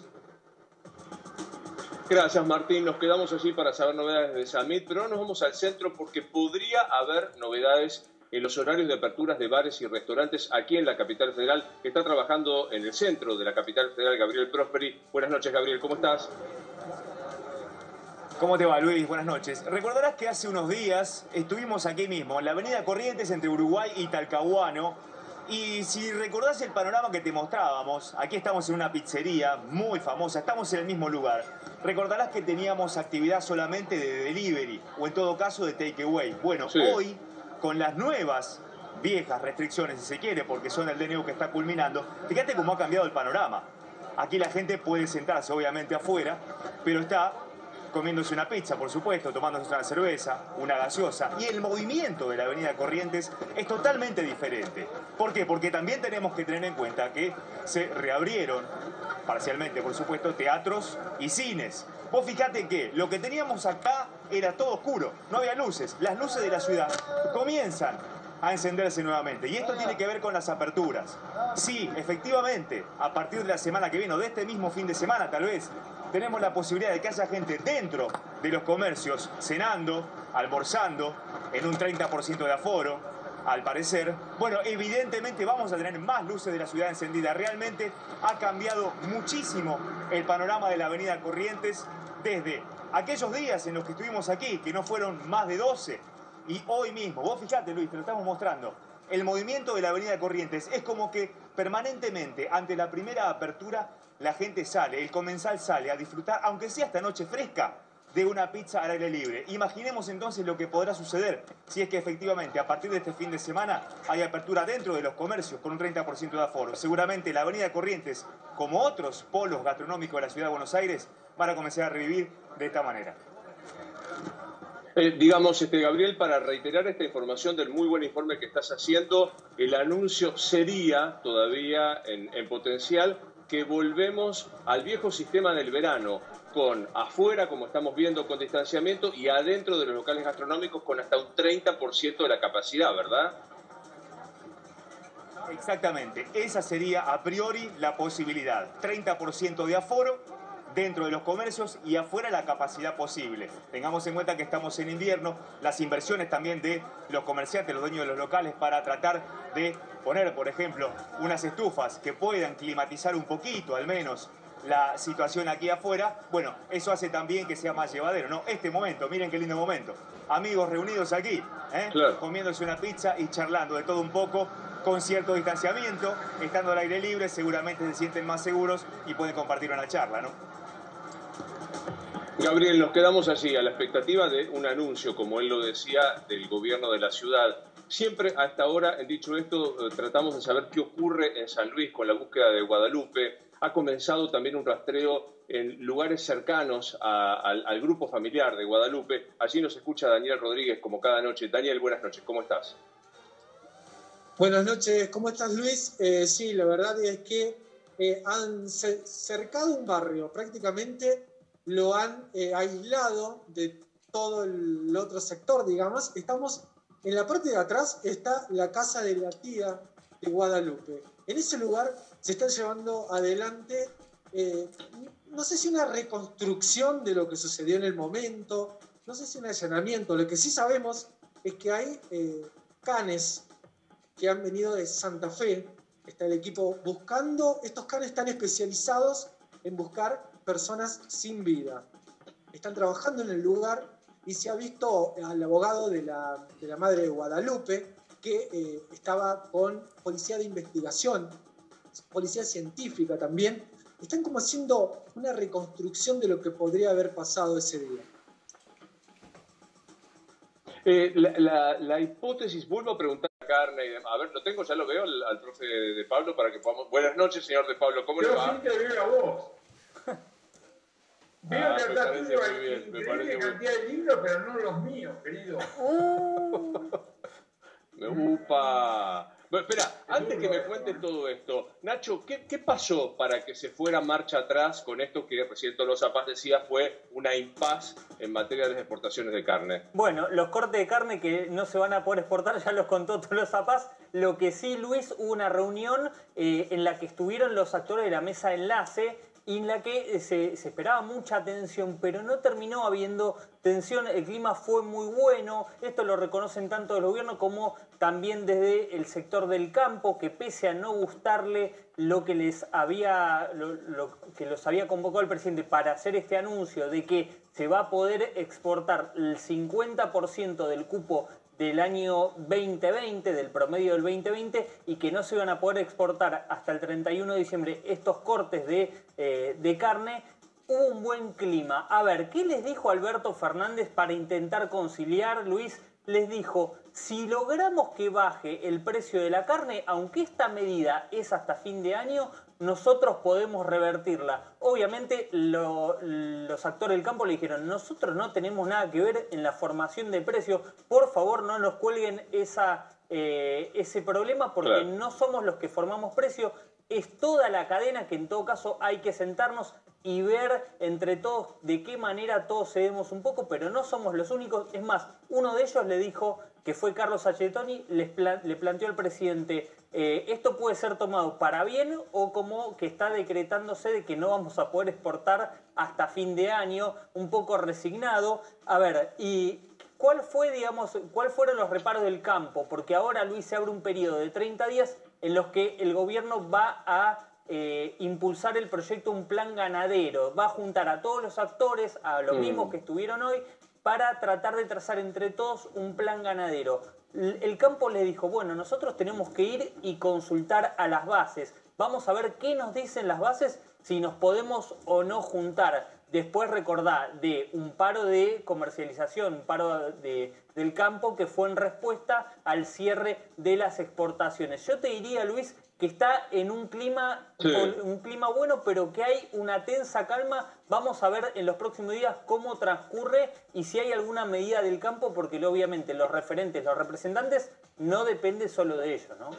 Gracias Martín, nos quedamos allí para saber novedades de Samid, pero ahora nos vamos al centro porque podría haber novedades en los horarios de aperturas de bares y restaurantes aquí en la capital federal. Está trabajando en el centro de la capital federal Gabriel Prosperi. Buenas noches Gabriel, ¿cómo estás? ¿Cómo te va, Luis? Buenas noches. Recordarás que hace unos días estuvimos aquí mismo, en la avenida Corrientes entre Uruguay y Talcahuano. Y si recordás el panorama que te mostrábamos, aquí estamos en una pizzería muy famosa, estamos en el mismo lugar. Recordarás que teníamos actividad solamente de delivery, o en todo caso de takeaway. Bueno, hoy, con las nuevas viejas restricciones, si se quiere, porque son el DNU que está culminando, fíjate cómo ha cambiado el panorama. Aquí la gente puede sentarse, obviamente, afuera, pero está comiéndose una pizza, por supuesto, tomándose una cerveza, una gaseosa. Y el movimiento de la Avenida Corrientes es totalmente diferente. ¿Por qué? Porque también tenemos que tener en cuenta que se reabrieron, parcialmente por supuesto, teatros y cines. Vos fijate que lo que teníamos acá era todo oscuro, no había luces. Las luces de la ciudad comienzan a encenderse nuevamente. Y esto tiene que ver con las aperturas. Sí, efectivamente, a partir de la semana que viene, o de este mismo fin de semana tal vez, tenemos la posibilidad de que haya gente dentro de los comercios cenando, almorzando, en un 30% de aforo, al parecer. Bueno, evidentemente vamos a tener más luces de la ciudad encendida. Realmente ha cambiado muchísimo el panorama de la avenida Corrientes desde aquellos días en los que estuvimos aquí, que no fueron más de 12, y hoy mismo. Vos fijate, Luis, te lo estamos mostrando. El movimiento de la avenida Corrientes es como que permanentemente, ante la primera apertura, la gente sale, el comensal sale a disfrutar, aunque sea esta noche fresca, de una pizza al aire libre. Imaginemos entonces lo que podrá suceder si es que efectivamente a partir de este fin de semana hay apertura dentro de los comercios con un 30% de aforo. Seguramente la Avenida Corrientes, como otros polos gastronómicos de la ciudad de Buenos Aires, van a comenzar a revivir de esta manera. Eh, digamos, este, Gabriel, para reiterar esta información del muy buen informe que estás haciendo, el anuncio sería todavía en potencial que volvemos al viejo sistema del verano, con afuera, como estamos viendo, con distanciamiento, y adentro de los locales gastronómicos con hasta un 30% de la capacidad, ¿verdad? Exactamente, esa sería a priori la posibilidad. 30% de aforo dentro de los comercios y afuera la capacidad posible. Tengamos en cuenta que estamos en invierno, las inversiones también de los comerciantes, los dueños de los locales, para tratar de poner, por ejemplo, unas estufas que puedan climatizar un poquito al menos la situación aquí afuera, bueno, eso hace también que sea más llevadero, ¿no? Este momento, miren qué lindo momento. Amigos reunidos aquí, ¿eh? comiéndose una pizza y charlando de todo un poco, con cierto distanciamiento, estando al aire libre, seguramente se sienten más seguros y pueden compartir una charla, ¿no? Gabriel, nos quedamos así, a la expectativa de un anuncio, como él lo decía, del gobierno de la ciudad. Siempre hasta ahora, dicho esto, eh, tratamos de saber qué ocurre en San Luis con la búsqueda de Guadalupe. Ha comenzado también un rastreo en lugares cercanos al, grupo familiar de Guadalupe. Allí nos escucha Daniel Rodríguez como cada noche. Daniel, buenas noches, ¿cómo estás? Buenas noches, ¿cómo estás Luis? Eh, sí, la verdad es que eh, han cercado un barrio, prácticamente lo han eh, aislado de todo el otro sector, digamos. Estamos en la parte de atrás, está la casa de la tía de Guadalupe. En ese lugar se está llevando adelante, eh, no sé si una reconstrucción de lo que sucedió en el momento, no sé si un allanamiento. Lo que sí sabemos es que hay canes que han venido de Santa Fe, está el equipo buscando, estos canes están especializados en buscar personas sin vida. Están trabajando en el lugar y se ha visto al abogado de la, madre de Guadalupe que eh, estaba con policía de investigación, policía científica también. Están como haciendo una reconstrucción de lo que podría haber pasado ese día. Eh, la, la, hipótesis, vuelvo a preguntar carne y demás. A ver, lo tengo, ya lo veo al, profe de, Pablo para que podamos. Buenas noches, señor de Pablo, ¿cómo le va? Yo sí te veo a vos. Veo ah, que acá tuyo hay increíble cantidad de libros, pero no los míos, querido. Me upa. Bueno, espera, antes que me cuentes todo esto, Nacho, ¿qué, ¿qué, pasó para que se fuera marcha atrás con esto que el presidente Tolosa Paz decía fue una impas en materia de las exportaciones de carne? Bueno, los cortes de carne que no se van a poder exportar ya los contó Tolosa Paz. Lo que sí, Luis, hubo una reunión eh, en la que estuvieron los actores de la mesa de enlace en la que eh, se, esperaba mucha tensión, pero no terminó habiendo tensión, el clima fue muy bueno, esto lo reconocen tanto el gobierno como también desde el sector del campo, que pese a no gustarle lo que les había, lo que los había convocado el presidente para hacer este anuncio de que se va a poder exportar el 50% del cupo del año 2020, del promedio del 2020, y que no se iban a poder exportar hasta el 31 de diciembre estos cortes de, eh, de carne, hubo un buen clima. A ver, ¿qué les dijo Alberto Fernández para intentar conciliar, Luis? Les dijo, si logramos que baje el precio de la carne, aunque esta medida es hasta fin de año, nosotros podemos revertirla. Obviamente los actores del campo le dijeron, nosotros no tenemos nada que ver en la formación de precios, por favor no nos cuelguen esa, eh, ese problema porque no somos los que formamos precios, es toda la cadena que en todo caso hay que sentarnos y ver entre todos de qué manera todos cedemos un poco, pero no somos los únicos. Es más, uno de ellos le dijo, que fue Carlos Achetoni, le planteó al presidente, eh, esto puede ser tomado para bien o como que está decretándose de que no vamos a poder exportar hasta fin de año, un poco resignado. A ver, y ¿cuál fue, digamos, cuál fueron los reparos del campo? Porque ahora, Luis, se abre un periodo de 30 días en los que el gobierno va a eh, impulsar el proyecto Un Plan Ganadero. Va a juntar a todos los actores, a los mm. mismos que estuvieron hoy, para tratar de trazar entre todos un plan ganadero. El campo le dijo, bueno, nosotros tenemos que ir y consultar a las bases. Vamos a ver qué nos dicen las bases, si nos podemos o no juntar. Después recordar de un paro de comercialización, un paro de, del campo que fue en respuesta al cierre de las exportaciones. Yo te diría, Luis, que está en un clima, un clima bueno, pero que hay una tensa calma. Vamos a ver en los próximos días cómo transcurre y si hay alguna medida del campo, porque obviamente los referentes, los representantes, no depende solo de ellos, ¿no?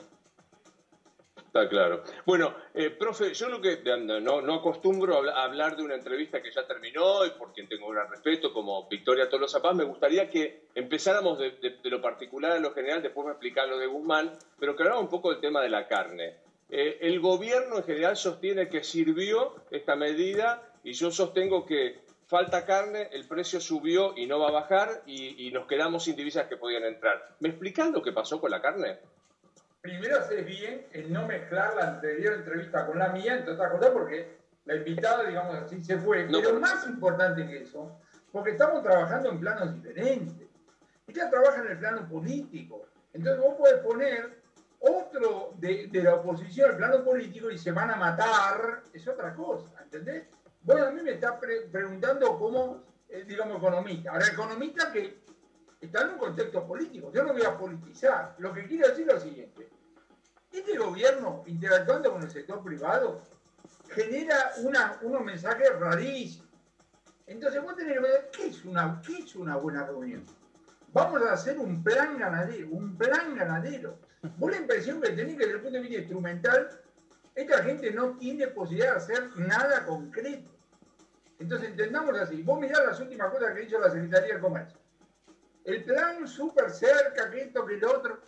Está claro. Bueno, eh, profe, yo lo que no, no acostumbro a hablar de una entrevista que ya terminó y por quien tengo gran respeto, como Victoria Tolosa Paz, me gustaría que empezáramos de, lo particular a lo general, después me explicar lo de Guzmán, pero que hablamos un poco del tema de la carne. Eh, el gobierno en general sostiene que sirvió esta medida y yo sostengo que falta carne, el precio subió y no va a bajar y, y nos quedamos sin divisas que podían entrar. ¿Me explicas lo que pasó con la carne? Primero haces bien en no mezclar la anterior entrevista con la mía, entre otras cosas, porque la invitada, digamos así, se fue. Pero más importante que eso, porque estamos trabajando en planos diferentes. Ella trabaja en el plano político. Entonces vos podés poner otro de, la oposición al plano político y se van a matar, es otra cosa, ¿entendés? Bueno, a mí me está preguntando cómo, eh, digamos, economista. Ahora, economista que está en un contexto político. Yo no voy a politizar. Lo que quiero decir es lo siguiente. Este gobierno, interactuando con el sector privado, genera unos mensajes rarísimos. Entonces vos tenés que ver qué es una, qué es una buena reunión. Vamos a hacer un plan ganadero, un plan ganadero. Vos la impresión que tenés que desde el punto de vista instrumental esta gente no tiene posibilidad de hacer nada concreto. Entonces entendamos así. Vos mirá las últimas cosas que ha dicho la Secretaría de Comercio. El plan súper cerca, que esto, que lo otro.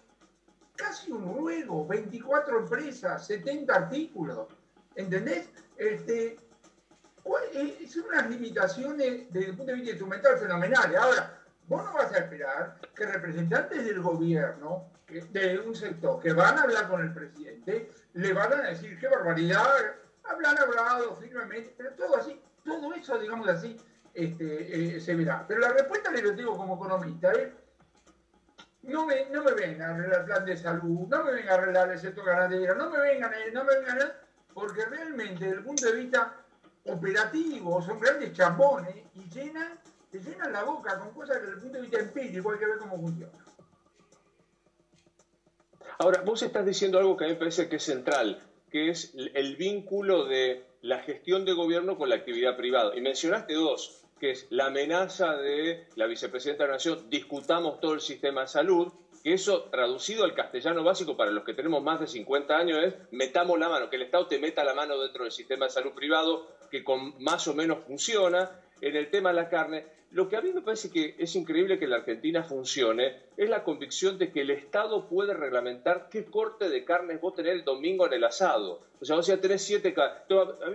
Casi un ruego, 24 empresas, 70 artículos. ¿Entendés? Este, son unas limitaciones desde el punto de vista instrumental fenomenales. Ahora, vos no vas a esperar que representantes del gobierno, de un sector, que van a hablar con el presidente, le van a decir qué barbaridad, hablan hablado firmemente, pero todo así, todo eso, digamos así, este, eh, se verá. Pero la respuesta le digo como economista es, no me, no me vengan a arreglar el plan de salud, no me vengan a arreglar el sector ganadero, no me vengan, no me vengan, porque realmente desde el punto de vista operativo son grandes chambones y llenan, te llenan la boca con cosas que desde el punto de vista empírico hay que ver cómo funciona. Ahora, vos estás diciendo algo que a mí me parece que es central, que es el vínculo de la gestión de gobierno con la actividad privada. Y mencionaste dos, que es la amenaza de la vicepresidenta de la Nación, discutamos todo el sistema de salud, que eso traducido al castellano básico para los que tenemos más de 50 años es metamos la mano, que el Estado te meta la mano dentro del sistema de salud privado, que con más o menos funciona. En el tema de la carne, lo que a mí me parece que es increíble que la Argentina funcione es la convicción de que el Estado puede reglamentar qué corte de carnes vos tenés el domingo en el asado. O sea, vos ya tenés siete carnes.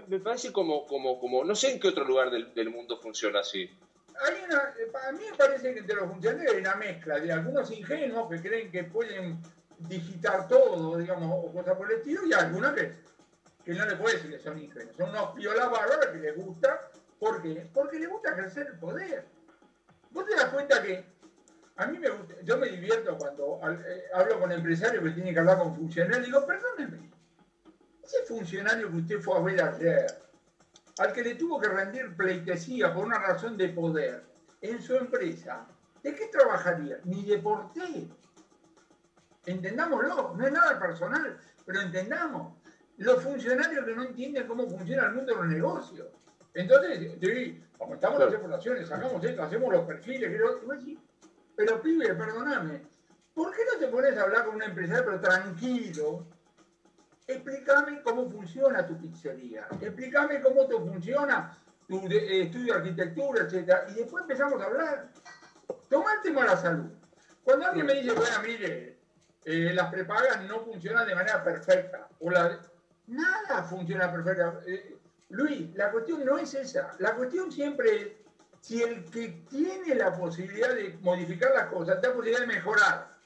Me parece como, como, como, no sé en qué otro lugar del, mundo funciona así. Hay una, a mí me parece que entre los funcionarios hay una mezcla de algunos ingenuos que creen que pueden digitar todo, digamos, o cosas por el estilo, y algunos que, que no le puede decir que son ingenuos. Son unos piolas bárbaros que les gusta ¿Por qué? Porque le gusta ejercer el poder. Vos te das cuenta que a mí me gusta, yo me divierto cuando eh, hablo con empresarios que tienen que hablar con funcionarios, digo, perdóneme, ese funcionario que usted fue a ver ayer, al que le tuvo que rendir pleitesía por una razón de poder en su empresa, ¿de qué trabajaría? Ni de portero. Entendámoslo, no es nada personal, pero entendamos. Los funcionarios que no entienden cómo funciona el mundo de los negocios. Entonces, como estamos las explotaciones, sacamos esto, hacemos los perfiles, pero, pero pibe, perdóname, ¿por qué no te pones a hablar con un empresario, pero tranquilo? Explícame cómo funciona tu pizzería, explícame cómo te funciona tu eh, estudio de arquitectura, etc. Y después empezamos a hablar. Toma el tema de la salud. Cuando alguien me dice, bueno, mire, eh, las prepagas no funcionan de manera perfecta, o la, nada funciona perfecta. Eh, Luis, la cuestión no es esa. La cuestión siempre es si el que tiene la posibilidad de modificar las cosas, la posibilidad de mejorar.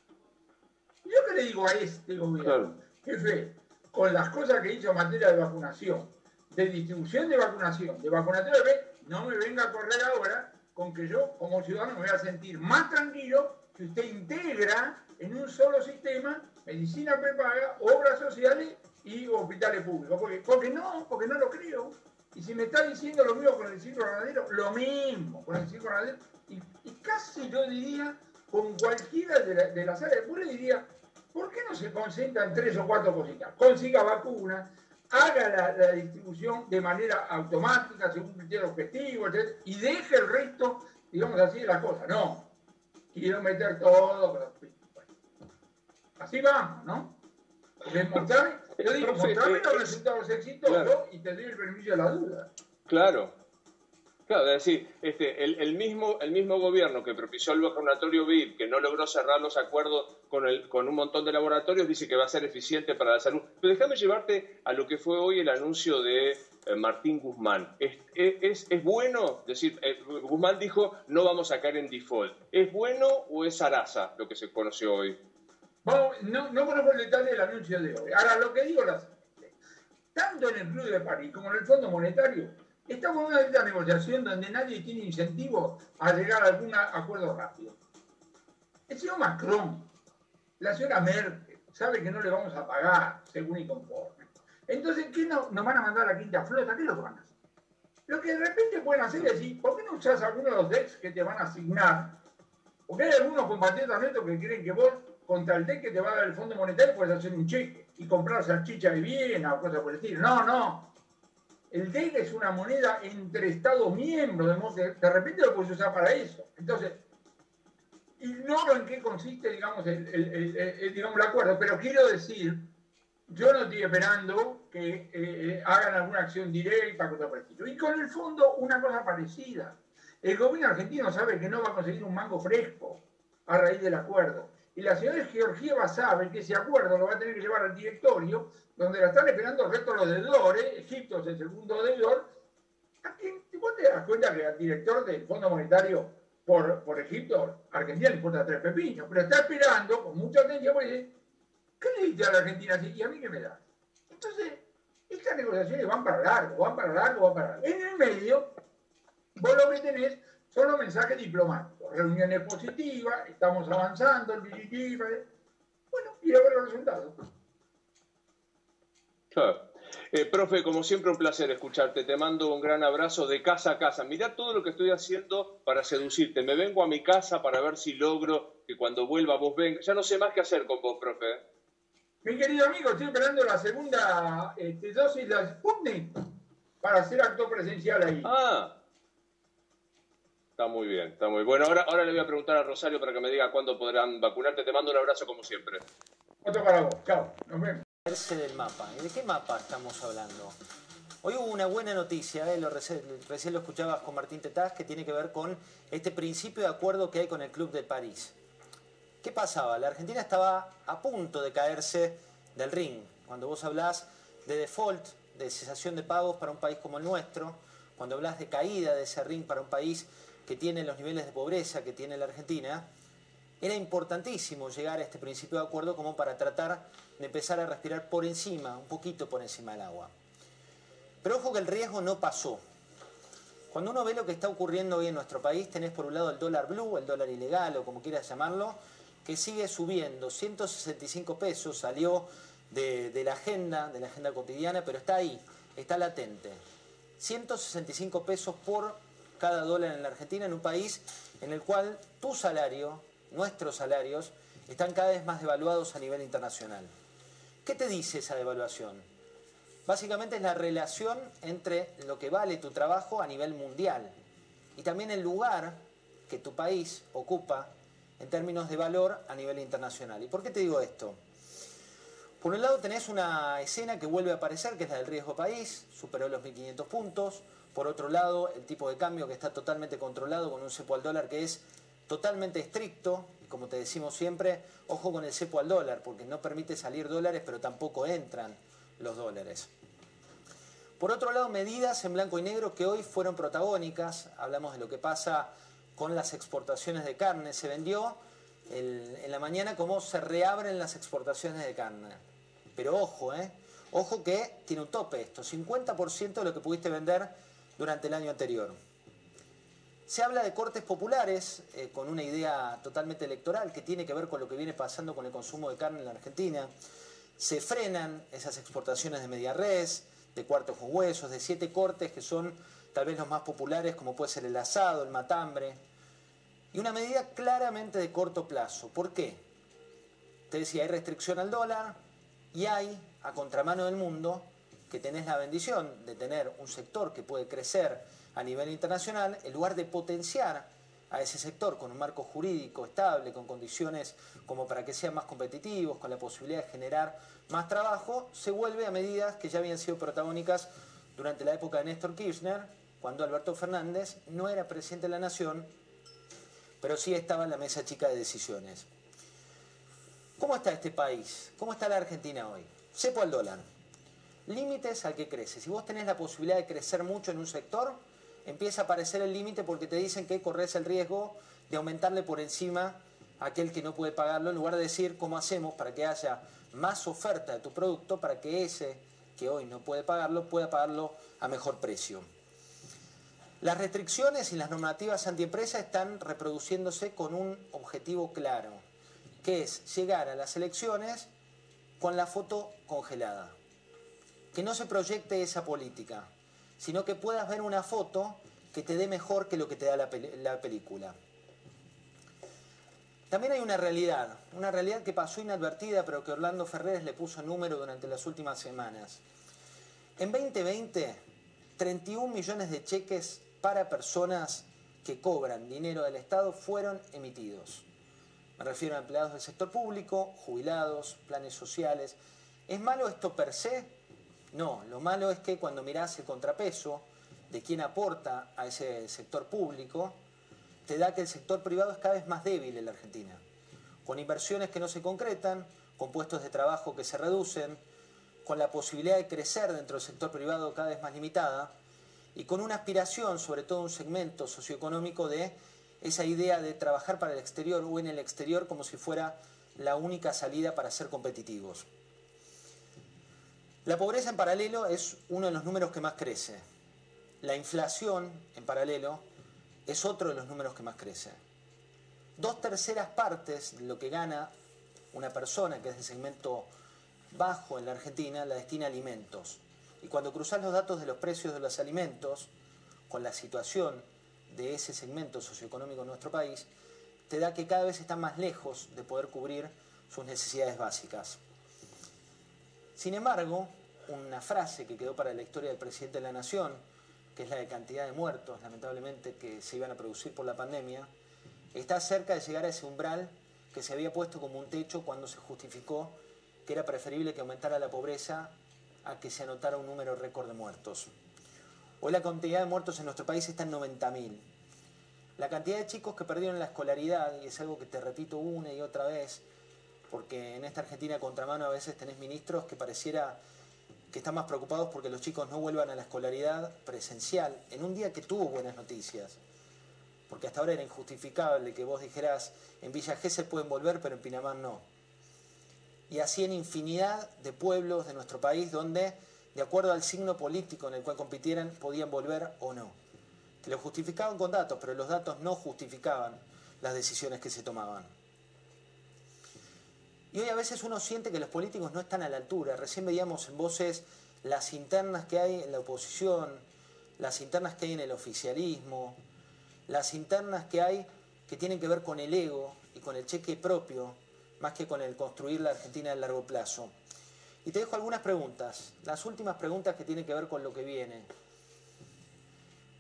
Yo que le digo a este gobierno, jefe, con las cosas que hizo en materia de vacunación, de distribución de vacunación, de vacunación de no me venga a correr ahora con que yo como ciudadano me voy a sentir más tranquilo que usted integra en un solo sistema medicina prepaga, obras sociales y hospitales públicos. Porque, porque no, porque no lo creo. Y si me está diciendo lo mismo con el ciclo ganadero, lo mismo con el ciclo ganadero. Y, casi yo diría, con cualquiera de, las áreas, yo le diría, ¿por qué no se concentra en tres o cuatro cositas? Consiga vacunas, haga la, distribución de manera automática, según criterio objetivo, etc. Y deje el resto, digamos así, de las cosas. No, quiero meter todo. Así vamos, ¿no? Demostrame, yo digo, mostrame los resultados exitosos y te doy el permiso de la duda. Claro. Claro, es decir, este, el, mismo, el mismo gobierno que propició el vacunatorio VIP, que no logró cerrar los acuerdos con, el, con un montón de laboratorios, dice que va a ser eficiente para la salud. Pero déjame llevarte a lo que fue hoy el anuncio de eh, Martín Guzmán. ¿Es, es, es bueno? decir, eh, Guzmán dijo, no vamos a caer en default. ¿Es bueno o es Arasa lo que se conoció hoy? No, no conozco el detalle del anuncio de hoy. Ahora, lo que digo es tanto en el Club de París como en el Fondo Monetario, estamos en una negociación donde nadie tiene incentivo a llegar a algún acuerdo rápido. El señor Macron, la señora Merkel, sabe que no le vamos a pagar según y conforme. Entonces, ¿qué no, nos van a mandar a la quinta flota? ¿Qué es lo que van a hacer? Lo que de repente pueden hacer es decir, ¿por qué no usas alguno de los DEX que te van a asignar? Porque hay algunos compatriotas nuestros que creen que vos contra el DEC que te va a dar el Fondo Monetario puedes hacer un cheque y comprar salchicha de Viena o cosas por el estilo. No, no. El DEC es una moneda entre Estados miembros, de, repente lo puedes usar para eso. Entonces, ignoro en qué consiste, digamos, el, digamos, el acuerdo, pero quiero decir, yo no estoy esperando que eh, hagan alguna acción directa, cosa por Y con el fondo, una cosa parecida. El gobierno argentino sabe que no va a conseguir un mango fresco a raíz del acuerdo. Y la señora Georgieva sabe que ese acuerdo lo va a tener que llevar al directorio, donde la están esperando el resto de los deudores. Egipto es el segundo deudor. ¿A quién, ¿Vos te das cuenta que al director del Fondo Monetario por, por Egipto, Argentina le importa tres pepinos? Pero está esperando con mucha atención porque dice, ¿qué le dice a la Argentina así? ¿Y a mí qué me da? Entonces, estas negociaciones van para largo, van para largo, van para largo. En el medio, vos lo que tenés son los mensajes diplomáticos, reuniones positivas, estamos avanzando, el bueno, y a ver los resultados. Eh, profe, como siempre un placer escucharte. Te mando un gran abrazo de casa a casa. Mirá todo lo que estoy haciendo para seducirte. Me vengo a mi casa para ver si logro que cuando vuelva vos vengas. Ya no sé más qué hacer con vos, profe. Mi querido amigo, estoy esperando la segunda este, dosis de Sputnik para hacer acto presencial ahí. Ah, Está muy bien, está muy. Bueno, ahora, ahora le voy a preguntar a Rosario para que me diga cuándo podrán vacunarte. Te mando un abrazo como siempre. Otro para vos. Chao. Nos vemos. del mapa. ¿Y de qué mapa estamos hablando? Hoy hubo una buena noticia, ¿eh? lo recién, lo escuchabas con Martín Tetaz, que tiene que ver con este principio de acuerdo que hay con el Club de París. ¿Qué pasaba? La Argentina estaba a punto de caerse del ring. Cuando vos hablás de default, de cesación de pagos para un país como el nuestro, cuando hablas de caída de ese ring para un país que tiene los niveles de pobreza que tiene la Argentina, era importantísimo llegar a este principio de acuerdo como para tratar de empezar a respirar por encima, un poquito por encima del agua. Pero ojo que el riesgo no pasó. Cuando uno ve lo que está ocurriendo hoy en nuestro país, tenés por un lado el dólar blue, el dólar ilegal o como quieras llamarlo, que sigue subiendo. 165 pesos salió de, de la agenda, de la agenda cotidiana, pero está ahí, está latente. 165 pesos por cada dólar en la Argentina, en un país en el cual tu salario, nuestros salarios, están cada vez más devaluados a nivel internacional. ¿Qué te dice esa devaluación? Básicamente es la relación entre lo que vale tu trabajo a nivel mundial y también el lugar que tu país ocupa en términos de valor a nivel internacional. ¿Y por qué te digo esto? Por un lado tenés una escena que vuelve a aparecer, que es la del riesgo país, superó los 1.500 puntos, por otro lado, el tipo de cambio que está totalmente controlado con un cepo al dólar que es totalmente estricto, y como te decimos siempre, ojo con el cepo al dólar, porque no permite salir dólares, pero tampoco entran los dólares. Por otro lado, medidas en blanco y negro que hoy fueron protagónicas, hablamos de lo que pasa con las exportaciones de carne, se vendió en la mañana cómo se reabren las exportaciones de carne. Pero ojo, ¿eh? Ojo que tiene un tope esto, 50% de lo que pudiste vender durante el año anterior. Se habla de cortes populares eh, con una idea totalmente electoral que tiene que ver con lo que viene pasando con el consumo de carne en la Argentina. Se frenan esas exportaciones de media res, de cuartos con huesos, de siete cortes que son tal vez los más populares como puede ser el asado, el matambre. Y una medida claramente de corto plazo. ¿Por qué? Te decía, hay restricción al dólar y hay, a contramano del mundo, que tenés la bendición de tener un sector que puede crecer a nivel internacional, en lugar de potenciar a ese sector con un marco jurídico estable, con condiciones como para que sean más competitivos, con la posibilidad de generar más trabajo, se vuelve a medidas que ya habían sido protagónicas durante la época de Néstor Kirchner, cuando Alberto Fernández no era presidente de la Nación, pero sí estaba en la mesa chica de decisiones. ¿Cómo está este país? ¿Cómo está la Argentina hoy? Cepo al dólar límites al que crece. Si vos tenés la posibilidad de crecer mucho en un sector, empieza a aparecer el límite porque te dicen que corres el riesgo de aumentarle por encima a aquel que no puede pagarlo, en lugar de decir cómo hacemos para que haya más oferta de tu producto para que ese que hoy no puede pagarlo pueda pagarlo a mejor precio. Las restricciones y las normativas antiempresa están reproduciéndose con un objetivo claro, que es llegar a las elecciones con la foto congelada que no se proyecte esa política, sino que puedas ver una foto que te dé mejor que lo que te da la, película. También hay una realidad, una realidad que pasó inadvertida, pero que Orlando Ferreres le puso número durante las últimas semanas. En 2020, 31 millones de cheques para personas que cobran dinero del Estado fueron emitidos. Me refiero a empleados del sector público, jubilados, planes sociales, ¿Es malo esto per se? No, lo malo es que cuando mirás el contrapeso de quién aporta a ese sector público, te da que el sector privado es cada vez más débil en la Argentina, con inversiones que no se concretan, con puestos de trabajo que se reducen, con la posibilidad de crecer dentro del sector privado cada vez más limitada y con una aspiración, sobre todo un segmento socioeconómico, de esa idea de trabajar para el exterior o en el exterior como si fuera la única salida para ser competitivos. La pobreza en paralelo es uno de los números que más crece. La inflación en paralelo es otro de los números que más crece. Dos terceras partes de lo que gana una persona que es de segmento bajo en la Argentina la destina a alimentos. Y cuando cruzas los datos de los precios de los alimentos con la situación de ese segmento socioeconómico en nuestro país, te da que cada vez están más lejos de poder cubrir sus necesidades básicas. Sin embargo, una frase que quedó para la historia del presidente de la Nación, que es la de cantidad de muertos, lamentablemente, que se iban a producir por la pandemia, está cerca de llegar a ese umbral que se había puesto como un techo cuando se justificó que era preferible que aumentara la pobreza a que se anotara un número récord de muertos. Hoy la cantidad de muertos en nuestro país está en 90.000. La cantidad de chicos que perdieron la escolaridad, y es algo que te repito una y otra vez, porque en esta Argentina contramano a veces tenés ministros que pareciera que están más preocupados porque los chicos no vuelvan a la escolaridad presencial, en un día que tuvo buenas noticias. Porque hasta ahora era injustificable que vos dijeras, en Villa Gesell pueden volver, pero en Pinamar no y así en infinidad de pueblos de nuestro país donde, de acuerdo al signo político en el cual compitieran, podían volver o no. Que lo justificaban con datos, pero los datos no justificaban las decisiones que se tomaban. Y hoy a veces uno siente que los políticos no están a la altura. Recién veíamos en voces las internas que hay en la oposición, las internas que hay en el oficialismo, las internas que hay que tienen que ver con el ego y con el cheque propio, más que con el construir la Argentina a largo plazo. Y te dejo algunas preguntas, las últimas preguntas que tienen que ver con lo que viene.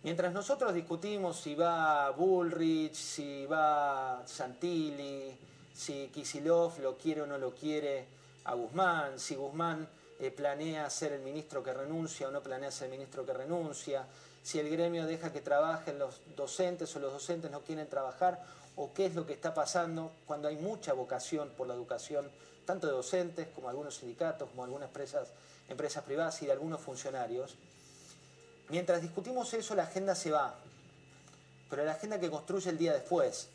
Mientras nosotros discutimos si va Bullrich, si va Santilli, si Kisilov lo quiere o no lo quiere a Guzmán, si Guzmán eh, planea ser el ministro que renuncia o no planea ser el ministro que renuncia, si el gremio deja que trabajen los docentes o los docentes no quieren trabajar o qué es lo que está pasando cuando hay mucha vocación por la educación, tanto de docentes como algunos sindicatos, como algunas empresas, empresas privadas y de algunos funcionarios. Mientras discutimos eso, la agenda se va, pero la agenda que construye el día después.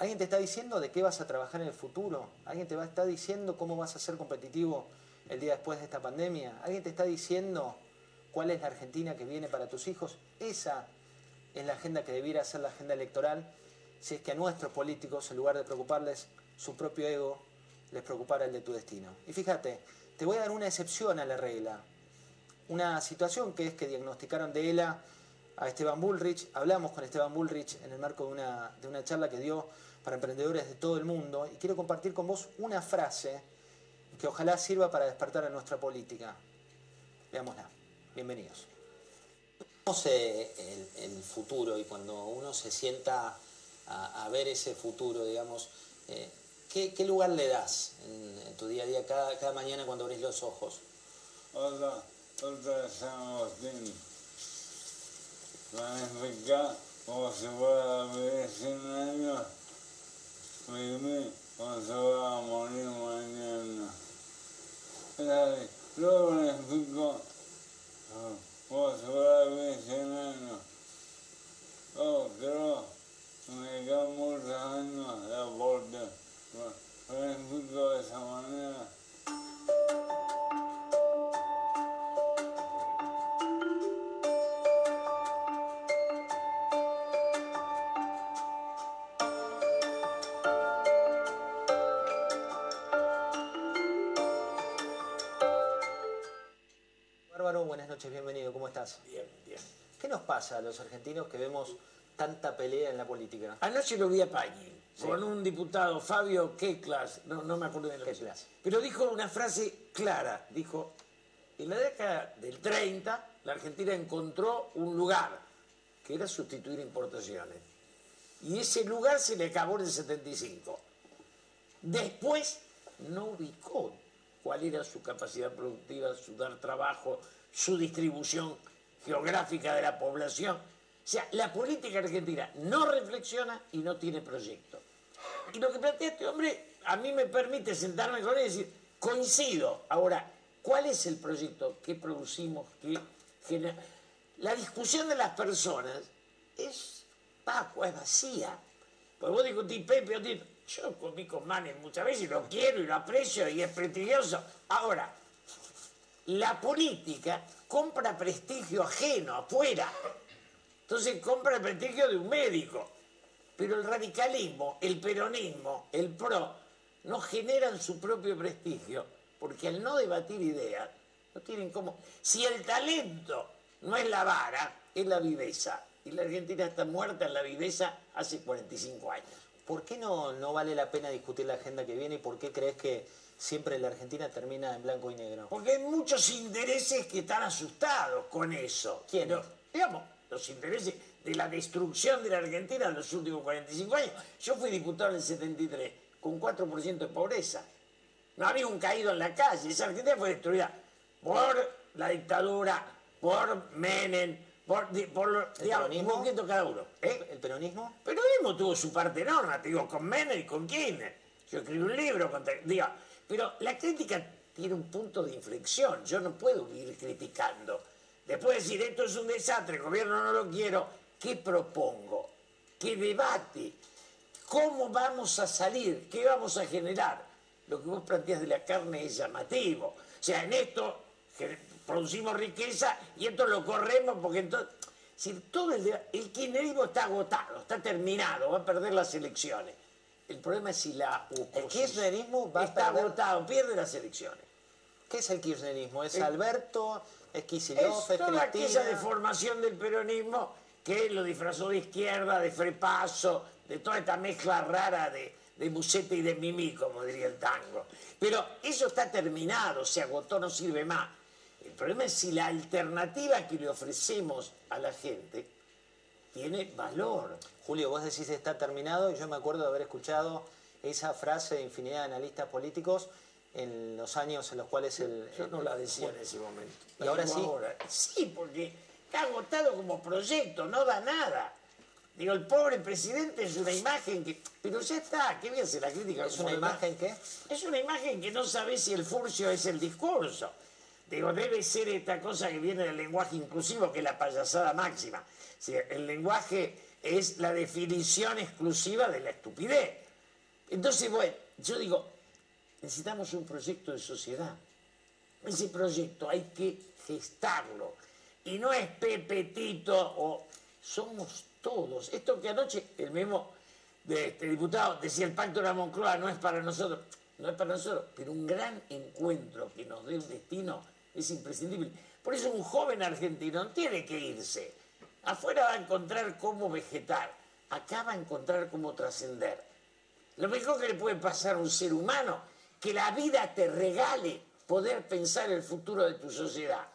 ¿Alguien te está diciendo de qué vas a trabajar en el futuro? ¿Alguien te va a estar diciendo cómo vas a ser competitivo el día después de esta pandemia? ¿Alguien te está diciendo cuál es la Argentina que viene para tus hijos? Esa es la agenda que debiera ser la agenda electoral si es que a nuestros políticos, en lugar de preocuparles su propio ego, les preocupara el de tu destino. Y fíjate, te voy a dar una excepción a la regla. Una situación que es que diagnosticaron de ELA a Esteban Bullrich. Hablamos con Esteban Bullrich en el marco de una, de una charla que dio para emprendedores de todo el mundo y quiero compartir con vos una frase que ojalá sirva para despertar a nuestra política. Veámosla. Bienvenidos. El, el futuro y cuando uno se sienta a, ver ese futuro, digamos, eh, ¿qué, lugar le das en, tu día a día, cada, cada, mañana cuando abrís los ojos? Hola, hola San Agustín. Planificar como si fuera vivir 100 años, vivir como se va a morir mañana. Lo planifico como si fuera vivir 100 años. Oh, creo me muchos años de aporte. de esa manera. Pasa a los argentinos que vemos tanta pelea en la política. Anoche lo vi a Pañi, con un diputado, Fabio Keklas, no, no me acuerdo de la. Pero dijo una frase clara, dijo, en la década del 30 la Argentina encontró un lugar, que era sustituir importaciones. Y ese lugar se le acabó en el 75. Después no ubicó cuál era su capacidad productiva, su dar trabajo, su distribución geográfica de la población. O sea, la política argentina no reflexiona y no tiene proyecto. Y lo que plantea este hombre a mí me permite sentarme con él y decir, coincido. Ahora, ¿cuál es el proyecto? ¿Qué producimos? ¿Qué genera? La discusión de las personas es vacua, es vacía. Pues vos discutís Pepe, digo, yo comí con Manes muchas veces y lo quiero y lo aprecio y es prestigioso. Ahora, la política compra prestigio ajeno, afuera. Entonces compra prestigio de un médico. Pero el radicalismo, el peronismo, el PRO, no generan su propio prestigio, porque al no debatir ideas, no tienen cómo. Si el talento no es la vara, es la viveza. Y la Argentina está muerta en la viveza hace 45 años. ¿Por qué no, no vale la pena discutir la agenda que viene y por qué crees que siempre la Argentina termina en blanco y negro? Porque hay muchos intereses que están asustados con eso. ¿Quién? digamos, los intereses de la destrucción de la Argentina en los últimos 45 años. Yo fui diputado en el 73 con 4% de pobreza. No había un caído en la calle. Esa Argentina fue destruida por la dictadura, por Menem, por, por ¿El peronismo? un poquito cada uno. ¿eh? ¿El peronismo? El peronismo tuvo su parte enorme, te digo, con Menem y con Kirchner. Yo escribí un libro, contra, digo, pero la crítica tiene un punto de inflexión. Yo no puedo ir criticando. Después de decir, esto es un desastre, el gobierno no lo quiero, ¿qué propongo? ¿Qué debate? ¿Cómo vamos a salir? ¿Qué vamos a generar? Lo que vos planteas de la carne es llamativo. O sea, en esto producimos riqueza y esto lo corremos porque entonces... Si todo el, el kirchnerismo está agotado, está terminado, va a perder las elecciones. El problema es si la oposición El kirchnerismo va a está perder- agotado, pierde las elecciones. ¿Qué es el kirchnerismo? ¿Es El- Alberto? ¿Es Kicillof? Es ¿Es toda aquella deformación del peronismo que lo disfrazó de izquierda, de frepaso, de toda esta mezcla rara de, de y de Mimí, como diría el tango. Pero eso está terminado, se agotó, no sirve más. El problema es si la alternativa que le ofrecemos a la gente tiene valor. Julio, vos decís está terminado y yo me acuerdo de haber escuchado esa frase de infinidad de analistas políticos en los años en los cuales el... Yo no la decía en ese momento. Y ahora sí. ahora. Sí, porque está agotado como proyecto, no da nada. Digo, el pobre presidente es una imagen que... Pero ya está, ¿qué voy a hacer la crítica? ¿Es una imagen qué? Es una imagen que no sabe si el furcio es el discurso. Digo, debe ser esta cosa que viene del lenguaje inclusivo, que es la payasada máxima. El lenguaje es la definición exclusiva de la estupidez. Entonces, bueno, yo digo, necesitamos un proyecto de sociedad. Ese proyecto hay que gestarlo. Y no es Pepetito o somos todos. Esto que anoche el mismo este diputado decía el pacto de la Moncloa no es para nosotros, no es para nosotros, pero un gran encuentro que nos dé un destino es imprescindible. Por eso un joven argentino no tiene que irse. Afuera va a encontrar cómo vegetar, acá va a encontrar cómo trascender. Lo mejor que le puede pasar a un ser humano, que la vida te regale poder pensar el futuro de tu sociedad.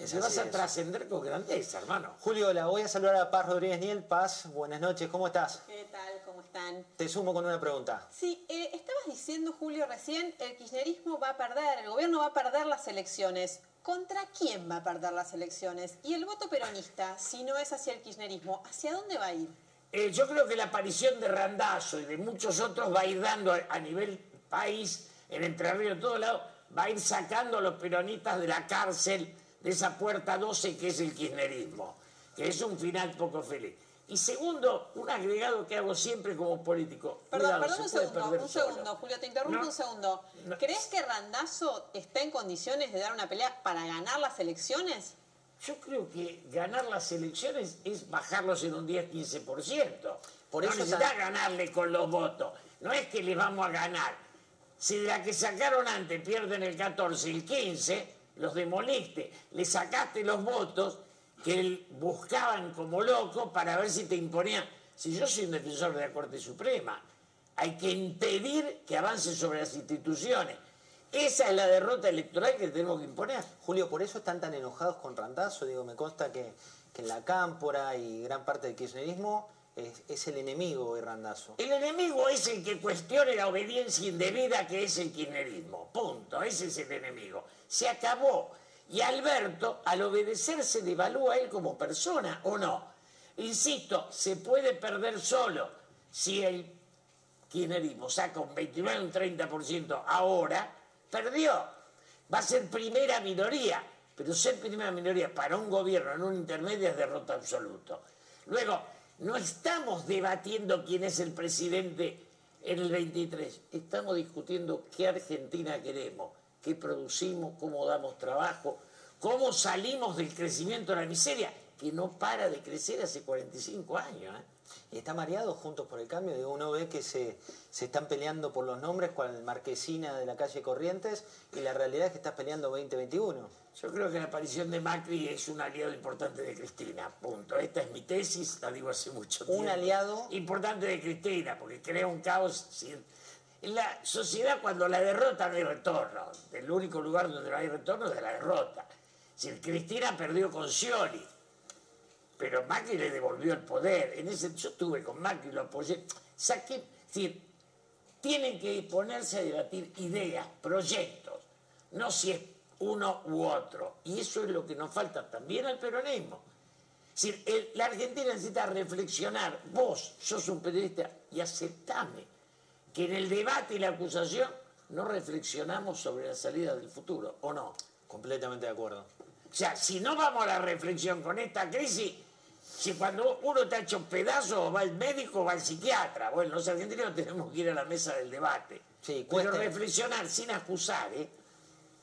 Es Te vas a trascender con grandeza, hermano. Julio, la voy a saludar a Paz Rodríguez Niel. Paz, buenas noches, ¿cómo estás? ¿Qué tal? ¿Cómo están? Te sumo con una pregunta. Sí, eh, estabas diciendo, Julio, recién, el kirchnerismo va a perder, el gobierno va a perder las elecciones. ¿Contra quién va a perder las elecciones? Y el voto peronista, si no es hacia el kirchnerismo, ¿hacia dónde va a ir? Eh, yo creo que la aparición de Randazo y de muchos otros va a ir dando a, a nivel país, en Entre Ríos, en todos lados, va a ir sacando a los peronistas de la cárcel, de esa puerta 12 que es el kirchnerismo, que es un final poco feliz. Y segundo, un agregado que hago siempre como político. Perdón, Cuidado, perdón un segundo, un solo. segundo, Julio, te interrumpo No, un segundo. no. ¿Crees que Randazo está en condiciones de dar una pelea para ganar las elecciones? Yo creo que ganar las elecciones es bajarlos en un 10-15%. Por no eso necesitas tan- ganarle con los votos. No es que les vamos a ganar. Si de la que sacaron antes pierden el 14 y el 15, los demoliste. Le sacaste los votos que buscaban como locos para ver si te imponían. Si yo soy un defensor de la Corte Suprema, hay que impedir que avance sobre las instituciones. Esa es la derrota electoral que tenemos que imponer. Julio, por eso están tan enojados con Randazo. Digo, me consta que, que en la Cámpora y gran parte del kirchnerismo es, el enemigo hoy Randazo. El enemigo es el que cuestione la obediencia indebida que es el kirchnerismo. Punto. Ese es el enemigo. Se acabó. Y Alberto, al obedecer, se devalúa a él como persona, ¿o no? Insisto, se puede perder solo si el kirchnerismo saca un 29 un 30% ahora, perdió. Va a ser primera minoría, pero ser primera minoría para un gobierno en un intermedio es derrota absoluto. Luego, no estamos debatiendo quién es el presidente en el 23, estamos discutiendo qué Argentina queremos, qué producimos, cómo damos trabajo, cómo salimos del crecimiento de la miseria, que no para de crecer hace 45 años. ¿eh? Y está mareado Juntos por el Cambio. Digo, uno ve que se, se están peleando por los nombres, cual Marquesina de la calle Corrientes, y la realidad es que estás peleando 2021. Yo creo que la aparición de Macri es un aliado importante de Cristina, punto. Esta es mi tesis, la digo hace mucho tiempo. Un aliado Importante de Cristina, porque crea un caos. sin- En la sociedad, cuando la derrota no hay retorno. El único lugar donde no hay retorno es de la derrota. Si Cristina perdió con Scioli, pero Macri le devolvió el poder. En ese, yo estuve con Macri, lo apoyé. Saqué, es decir, tienen que ponerse a debatir ideas, proyectos, no si es uno u otro. Y eso es lo que nos falta también al peronismo. Es decir, el- la Argentina necesita reflexionar. Vos sos un periodista y aceptame que en el debate y la acusación no reflexionamos sobre la salida del futuro, ¿o no? Completamente de acuerdo. O sea, si no vamos a la reflexión con esta crisis, si cuando uno está hecho pedazos va al médico o va al psiquiatra. Bueno, los argentinos tenemos que ir a la mesa del debate. Sí, Pero reflexionar sin acusar, ¿eh?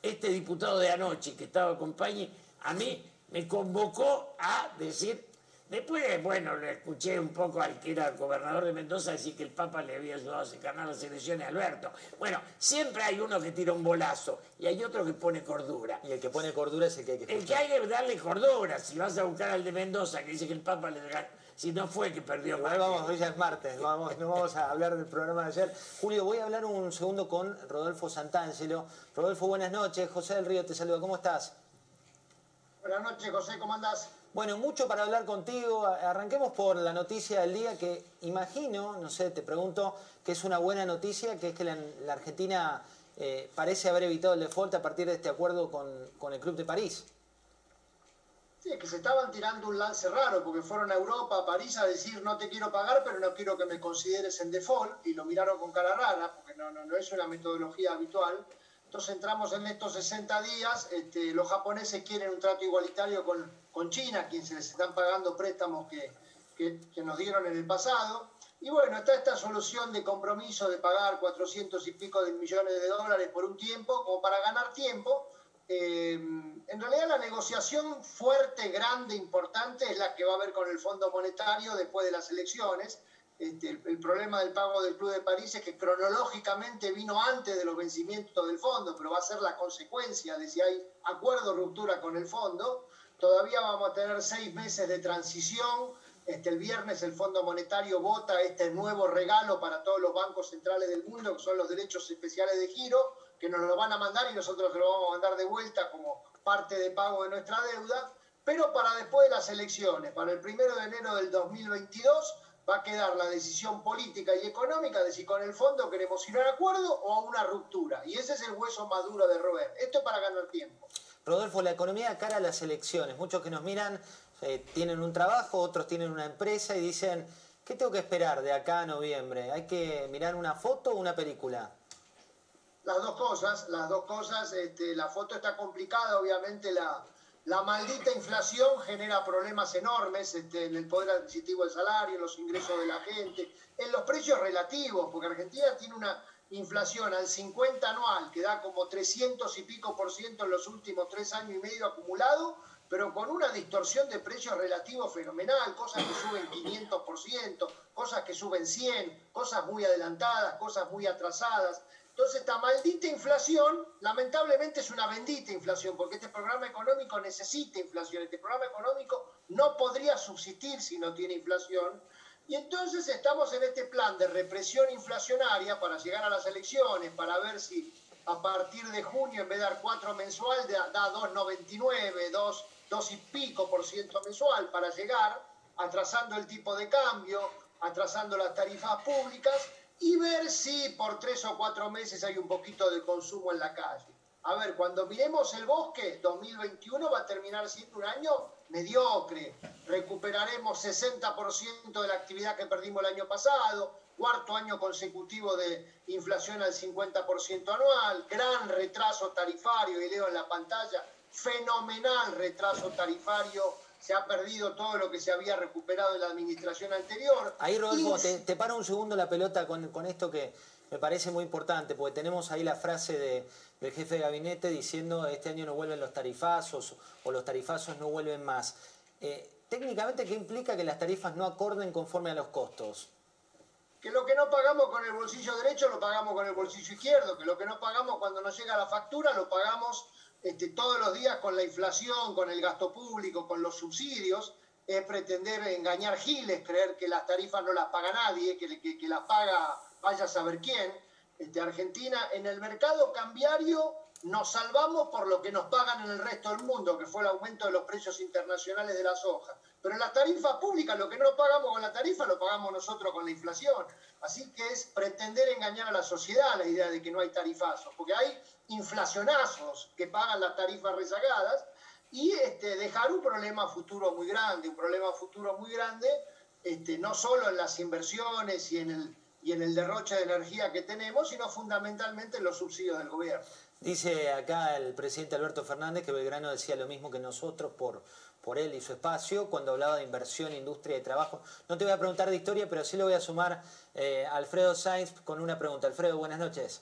Este diputado de anoche que estaba con Pañi, a mí me convocó a decir, después, bueno, le escuché un poco al que era el gobernador de Mendoza decir que el Papa le había ayudado a ganar las elecciones a Alberto. Bueno, siempre hay uno que tira un bolazo y hay otro que pone cordura. Y el que pone cordura es el que hay que El que escuchar. hay que darle cordura, si vas a buscar al de Mendoza que dice que el Papa le ganó, si no fue que perdió Igual vamos, hoy ya es martes, vamos, no vamos a hablar del programa de ayer. Julio, voy a hablar un segundo con Rodolfo Santangelo. Rodolfo, buenas noches. José del Río te saluda. ¿Cómo estás? Buenas noches, José, ¿cómo andás? Bueno, mucho para hablar contigo. Arranquemos por la noticia del día que imagino, no sé, te pregunto, que es una buena noticia, que es que la, la Argentina eh, parece haber evitado el default a partir de este acuerdo con, con el Club de París. Sí, es que se estaban tirando un lance raro porque fueron a Europa, a París, a decir no te quiero pagar, pero no quiero que me consideres en default y lo miraron con cara rara porque no, no, no es una metodología habitual. Entonces entramos en estos 60 días, este, los japoneses quieren un trato igualitario con, con China, a quien se les están pagando préstamos que, que, que nos dieron en el pasado. Y bueno, está esta solución de compromiso de pagar 400 y pico de millones de dólares por un tiempo, como para ganar tiempo. Eh, en realidad la negociación fuerte, grande, importante es la que va a haber con el Fondo Monetario después de las elecciones. Este, el, problema del pago del Club de París es que cronológicamente vino antes de los vencimientos del fondo, pero va a ser la consecuencia de si hay acuerdo o ruptura con el fondo. Todavía vamos a tener seis meses de transición. Este, el viernes el Fondo Monetario vota este nuevo regalo para todos los bancos centrales del mundo, que son los derechos especiales de giro, que nos lo van a mandar y nosotros lo vamos a mandar de vuelta como parte de pago de nuestra deuda. Pero para después de las elecciones, para el primero de enero del 2022, va a quedar la decisión política y económica de si con el fondo queremos ir a un acuerdo o a una ruptura. Y ese es el hueso más duro de roer. Esto es para ganar tiempo. Rodolfo, la economía cara a las elecciones. Muchos que nos miran eh, tienen un trabajo, otros tienen una empresa y dicen, ¿qué tengo que esperar de acá a noviembre? ¿Hay que mirar una foto o una película? Las dos cosas, las dos cosas. Este, la foto está complicada, obviamente la, la maldita inflación genera problemas enormes este, en el poder adquisitivo del salario, en los ingresos de la gente, en los precios relativos, porque Argentina tiene una inflación al 50 anual que da como 300 y pico por ciento en los últimos tres años y medio acumulado, pero con una distorsión de precios relativos fenomenal, cosas que suben 500%, cosas que suben 100, cosas muy adelantadas, cosas muy atrasadas. Entonces, esta maldita inflación, lamentablemente es una bendita inflación, porque este programa económico necesita inflación. Este programa económico no podría subsistir si no tiene inflación. Y entonces estamos en este plan de represión inflacionaria para llegar a las elecciones, para ver si a partir de junio, en vez de dar 4 mensual, da, da 2,99, 2, 2 y pico por ciento mensual para llegar. atrasando el tipo de cambio, atrasando las tarifas públicas y ver si por tres o cuatro meses hay un poquito de consumo en la calle. A ver, cuando miremos el bosque, 2021 va a terminar siendo un año mediocre. Recuperaremos 60% de la actividad que perdimos el año pasado, cuarto año consecutivo de inflación al 50% anual, gran retraso tarifario, y leo en la pantalla, fenomenal retraso tarifario se ha perdido todo lo que se había recuperado en la administración anterior. Ahí, Rodolfo, te, paro un segundo la pelota con, con, esto que me parece muy importante, porque tenemos ahí la frase de, del jefe de gabinete diciendo este año no vuelven los tarifazos o los tarifazos no vuelven más. Eh, técnicamente, ¿qué implica que las tarifas no acorden conforme a los costos? Que lo que no pagamos con el bolsillo derecho lo pagamos con el bolsillo izquierdo, que lo que no pagamos cuando nos llega la factura lo pagamos este, todos los días con la inflación, con el gasto público, con los subsidios, es pretender engañar giles, creer que las tarifas no las paga nadie, que, que, las paga vaya a saber quién. Este, Argentina, en el mercado cambiario nos salvamos por lo que nos pagan en el resto del mundo, que fue el aumento de los precios internacionales de la soja. Pero en la tarifa pública, lo que no pagamos con la tarifa, lo pagamos nosotros con la inflación. Así que es pretender engañar a la sociedad la idea de que no hay tarifazos, porque hay inflacionazos que pagan las tarifas rezagadas y este, dejar un problema futuro muy grande, un problema futuro muy grande, este, no solo en las inversiones y en, el, y en el derroche de energía que tenemos, sino fundamentalmente en los subsidios del gobierno. Dice acá el presidente Alberto Fernández que Belgrano decía lo mismo que nosotros por, por él y su espacio cuando hablaba de inversión, industria y trabajo. No te voy a preguntar de historia, pero sí lo voy a sumar eh, a Alfredo Sainz con una pregunta. Alfredo, buenas noches.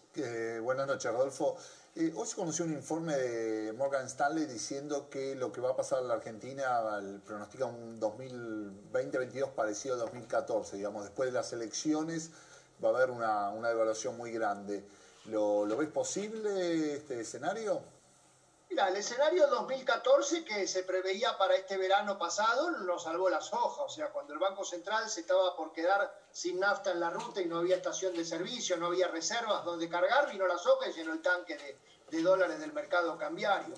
buenas noches, Rodolfo. Eh, hoy se conoció un informe de Morgan Stanley diciendo que lo que va a pasar en la Argentina pronostica un 2020-2022 parecido a 2014. Digamos, después de las elecciones va a haber una, una devaluación muy grande. ¿Lo, ves posible este escenario? Mira, el escenario 2014 que se preveía para este verano pasado nos salvó las hojas. O sea, cuando el Banco Central se estaba por quedar sin nafta en la ruta y no había estación de servicio, no había reservas donde cargar, vino las hojas y llenó el tanque de, de dólares del mercado cambiario.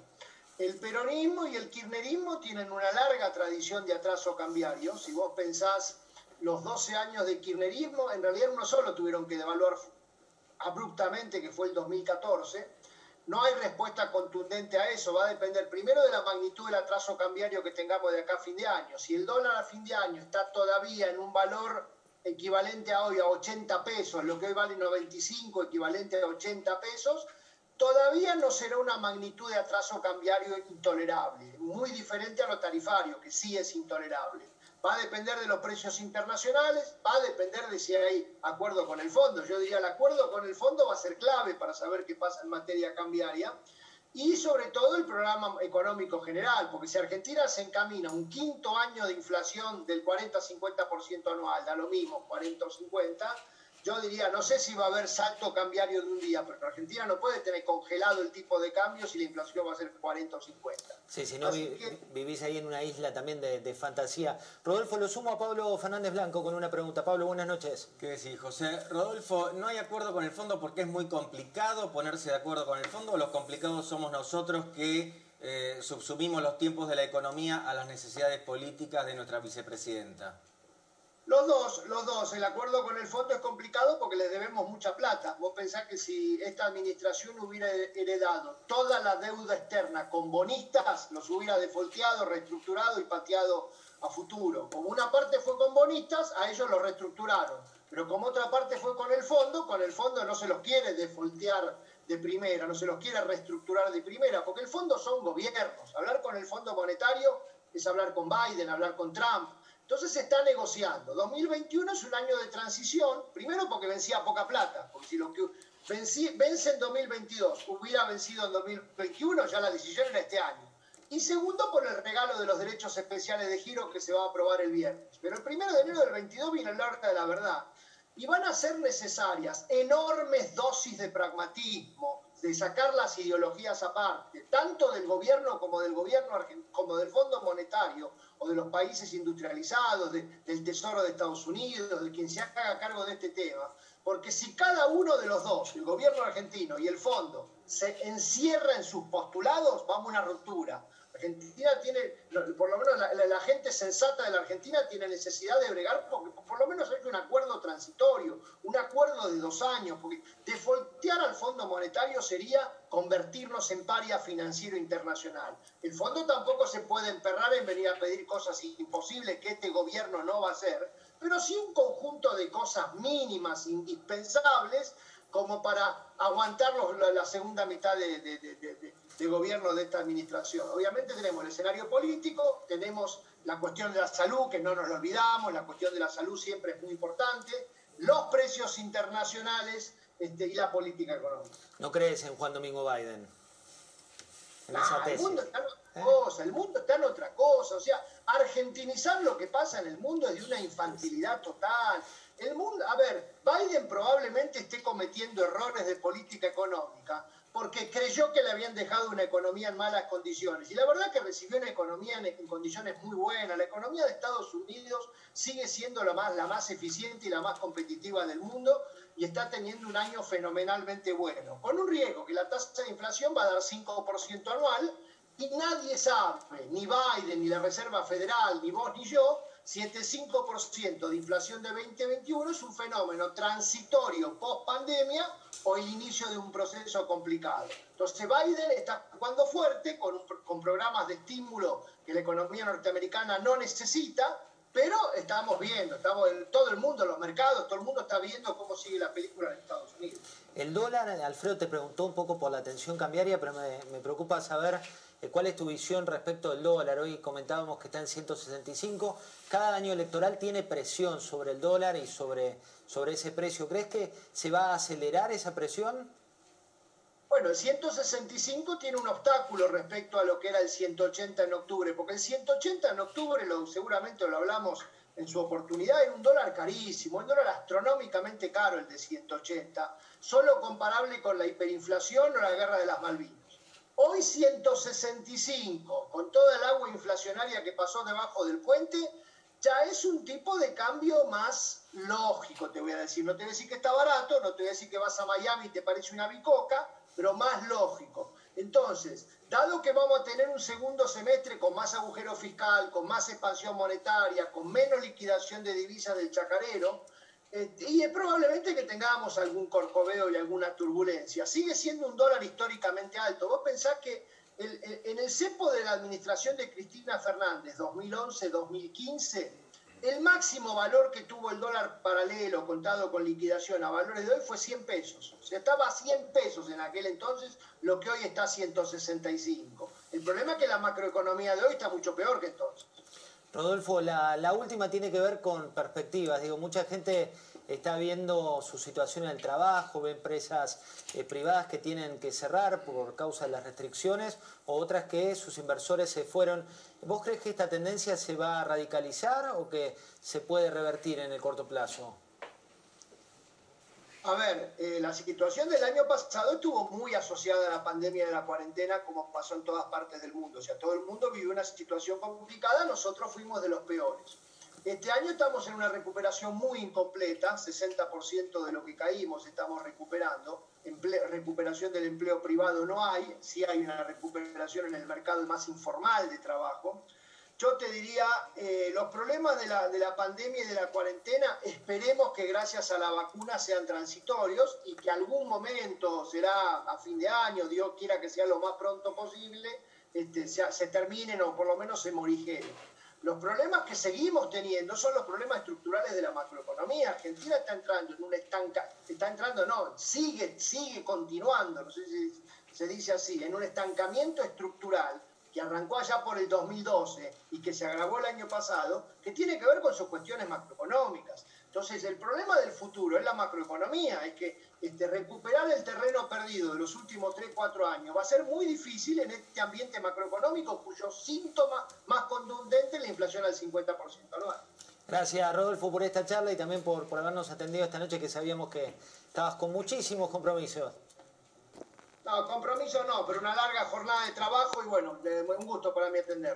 El peronismo y el kirchnerismo tienen una larga tradición de atraso cambiario. Si vos pensás los 12 años de kirchnerismo, en realidad uno solo tuvieron que devaluar abruptamente, que fue el 2014. No hay respuesta contundente a eso, va a depender primero de la magnitud del atraso cambiario que tengamos de acá a fin de año. Si el dólar a fin de año está todavía en un valor equivalente a hoy a 80 pesos, lo que hoy vale 95, equivalente a 80 pesos, todavía no será una magnitud de atraso cambiario intolerable, muy diferente a lo tarifario, que sí es intolerable va a depender de los precios internacionales, va a depender de si hay acuerdo con el fondo. Yo diría, el acuerdo con el fondo va a ser clave para saber qué pasa en materia cambiaria y sobre todo el programa económico general, porque si Argentina se encamina un quinto año de inflación del 40-50% anual, da lo mismo, 40 o 50, yo diría, no sé si va a haber salto cambiario de un día, pero Argentina no puede tener congelado el tipo de cambio si la inflación va a ser 40 o 50. Sí, si no vivís ahí en una isla también de, fantasía. Rodolfo, lo sumo a Pablo Fernández Blanco con una pregunta. Pablo, buenas noches. ¿Qué decís, José? Rodolfo, no hay acuerdo con el fondo porque es muy complicado ponerse de acuerdo con el fondo. Los complicados somos nosotros que eh, subsumimos los tiempos de la economía a las necesidades políticas de nuestra vicepresidenta. Los dos, los dos. El acuerdo con el fondo es complicado porque les debemos mucha plata. Vos pensás que si esta administración hubiera heredado toda la deuda externa con bonistas, los hubiera defolteado, reestructurado y pateado a futuro. Como una parte fue con bonistas, a ellos los reestructuraron. Pero como otra parte fue con el fondo, con el fondo no se los quiere defoltear de primera, no se los quiere reestructurar de primera, porque el fondo son gobiernos. Hablar con el Fondo Monetario es hablar con Biden, hablar con Trump, entonces se está negociando. 2021 es un año de transición, primero porque vencía poca plata, porque si lo que vence en 2022 hubiera vencido en 2021, ya la decisión era este año. Y segundo, por el regalo de los derechos especiales de giro que se va a aprobar el viernes. Pero el primero de enero del 22 viene el arca de la verdad. Y van a ser necesarias enormes dosis de pragmatismo, de sacar las ideologías aparte, tanto del gobierno como del gobierno como del Fondo Monetario o de los países industrializados, del Tesoro de Estados Unidos, de quien se haga cargo de este tema, porque si cada uno de los dos, el gobierno argentino y el fondo, se encierra en sus postulados, vamos a una ruptura. Argentina tiene, por lo menos la, gente sensata de la Argentina tiene necesidad de bregar porque por lo menos hay un acuerdo transitorio, un acuerdo de dos años, porque defoltear al Fondo Monetario sería convertirnos en paria financiero internacional. El fondo tampoco se puede emperrar en venir a pedir cosas imposibles que este gobierno no va a hacer, pero sí un conjunto de cosas mínimas, indispensables, como para aguantar la, segunda mitad de, gobierno de esta administración. Obviamente tenemos el escenario político, tenemos la cuestión de la salud, que no nos lo olvidamos, la cuestión de la salud siempre es muy importante, los precios internacionales este, y la política económica. ¿No crees en Juan Domingo Biden? Ah, el mundo está en otra ¿Eh? cosa, el mundo está en otra cosa. O sea, argentinizar lo que pasa en el mundo es de una infantilidad total. El mundo, a ver, Biden probablemente esté cometiendo errores de política económica porque creyó que le habían dejado una economía en malas condiciones. Y la verdad que recibió una economía en, condiciones muy buenas. La economía de Estados Unidos sigue siendo la más, la más eficiente y la más competitiva del mundo y está teniendo un año fenomenalmente bueno. Con un riesgo que la tasa de inflación va a dar 5% anual y nadie sabe, ni Biden, ni la Reserva Federal, ni vos, ni yo, 7,5% de inflación de 2021 es un fenómeno transitorio post pandemia o el inicio de un proceso complicado. Entonces Biden está jugando fuerte con, con programas de estímulo que la economía norteamericana no necesita, pero estamos viendo, estamos todo el mundo, los mercados, todo el mundo está viendo cómo sigue la película en Estados Unidos. El dólar, Alfredo te preguntó un poco por la tensión cambiaria, pero me, preocupa saber ¿Cuál es tu visión respecto del dólar? Hoy comentábamos que está en 165. Cada año electoral tiene presión sobre el dólar y sobre, sobre ese precio. ¿Crees que se va a acelerar esa presión? Bueno, el 165 tiene un obstáculo respecto a lo que era el 180 en octubre, porque el 180 en octubre, lo, seguramente lo hablamos en su oportunidad, era un dólar carísimo, un dólar astronómicamente caro el de 180, solo comparable con la hiperinflación o la guerra de las Malvinas. Hoy 165, con toda el agua inflacionaria que pasó debajo del puente, ya es un tipo de cambio más lógico, te voy a decir. No te voy a decir que está barato, no te voy a decir que vas a Miami y te parece una bicoca, pero más lógico. Entonces, dado que vamos a tener un segundo semestre con más agujero fiscal, con más expansión monetaria, con menos liquidación de divisas del chacarero, y es probablemente que tengamos algún corcoveo y alguna turbulencia. Sigue siendo un dólar históricamente alto. Vos pensás que en el cepo de la administración de Cristina Fernández, 2011-2015, el máximo valor que tuvo el dólar paralelo contado con liquidación a valores de hoy fue 100 pesos. O sea, estaba a 100 pesos en aquel entonces, lo que hoy está a 165. El problema es que la macroeconomía de hoy está mucho peor que entonces. Rodolfo, la, última tiene que ver con perspectivas. Digo, mucha gente está viendo su situación en el trabajo, ve empresas eh, privadas que tienen que cerrar por causa de las restricciones o otras que sus inversores se fueron. ¿Vos crees que esta tendencia se va a radicalizar o que se puede revertir en el corto plazo? A ver, eh, la situación del año pasado estuvo muy asociada a la pandemia de la cuarentena, como pasó en todas partes del mundo. O sea, todo el mundo vivió una situación complicada, nosotros fuimos de los peores. Este año estamos en una recuperación muy incompleta, 60% de lo que caímos estamos recuperando. recuperación del empleo privado no hay, sí hay una recuperación en el mercado más informal de trabajo. Yo te diría, eh, los problemas de la, de la pandemia y de la cuarentena, esperemos que gracias a la vacuna sean transitorios y que algún momento, será a fin de año, Dios quiera que sea lo más pronto posible, este, se, se terminen o por lo menos se morigeren. Los problemas que seguimos teniendo son los problemas estructurales de la macroeconomía. Argentina está entrando en un estanca, está entrando, no, sigue, sigue continuando, no sé si se dice así, en un estancamiento estructural que arrancó allá por el 2012 y que se agravó el año pasado, que tiene que ver con sus cuestiones macroeconómicas. Entonces, el problema del futuro es la macroeconomía, es que este, recuperar el terreno perdido de los últimos 3, 4 años va a ser muy difícil en este ambiente macroeconómico cuyo síntoma más contundente es la inflación al 50% anual. Gracias, Rodolfo, por esta charla y también por, por habernos atendido esta noche que sabíamos que estabas con muchísimos compromisos. No, compromiso no, pero una larga jornada de trabajo y bueno, un gusto para mí atender.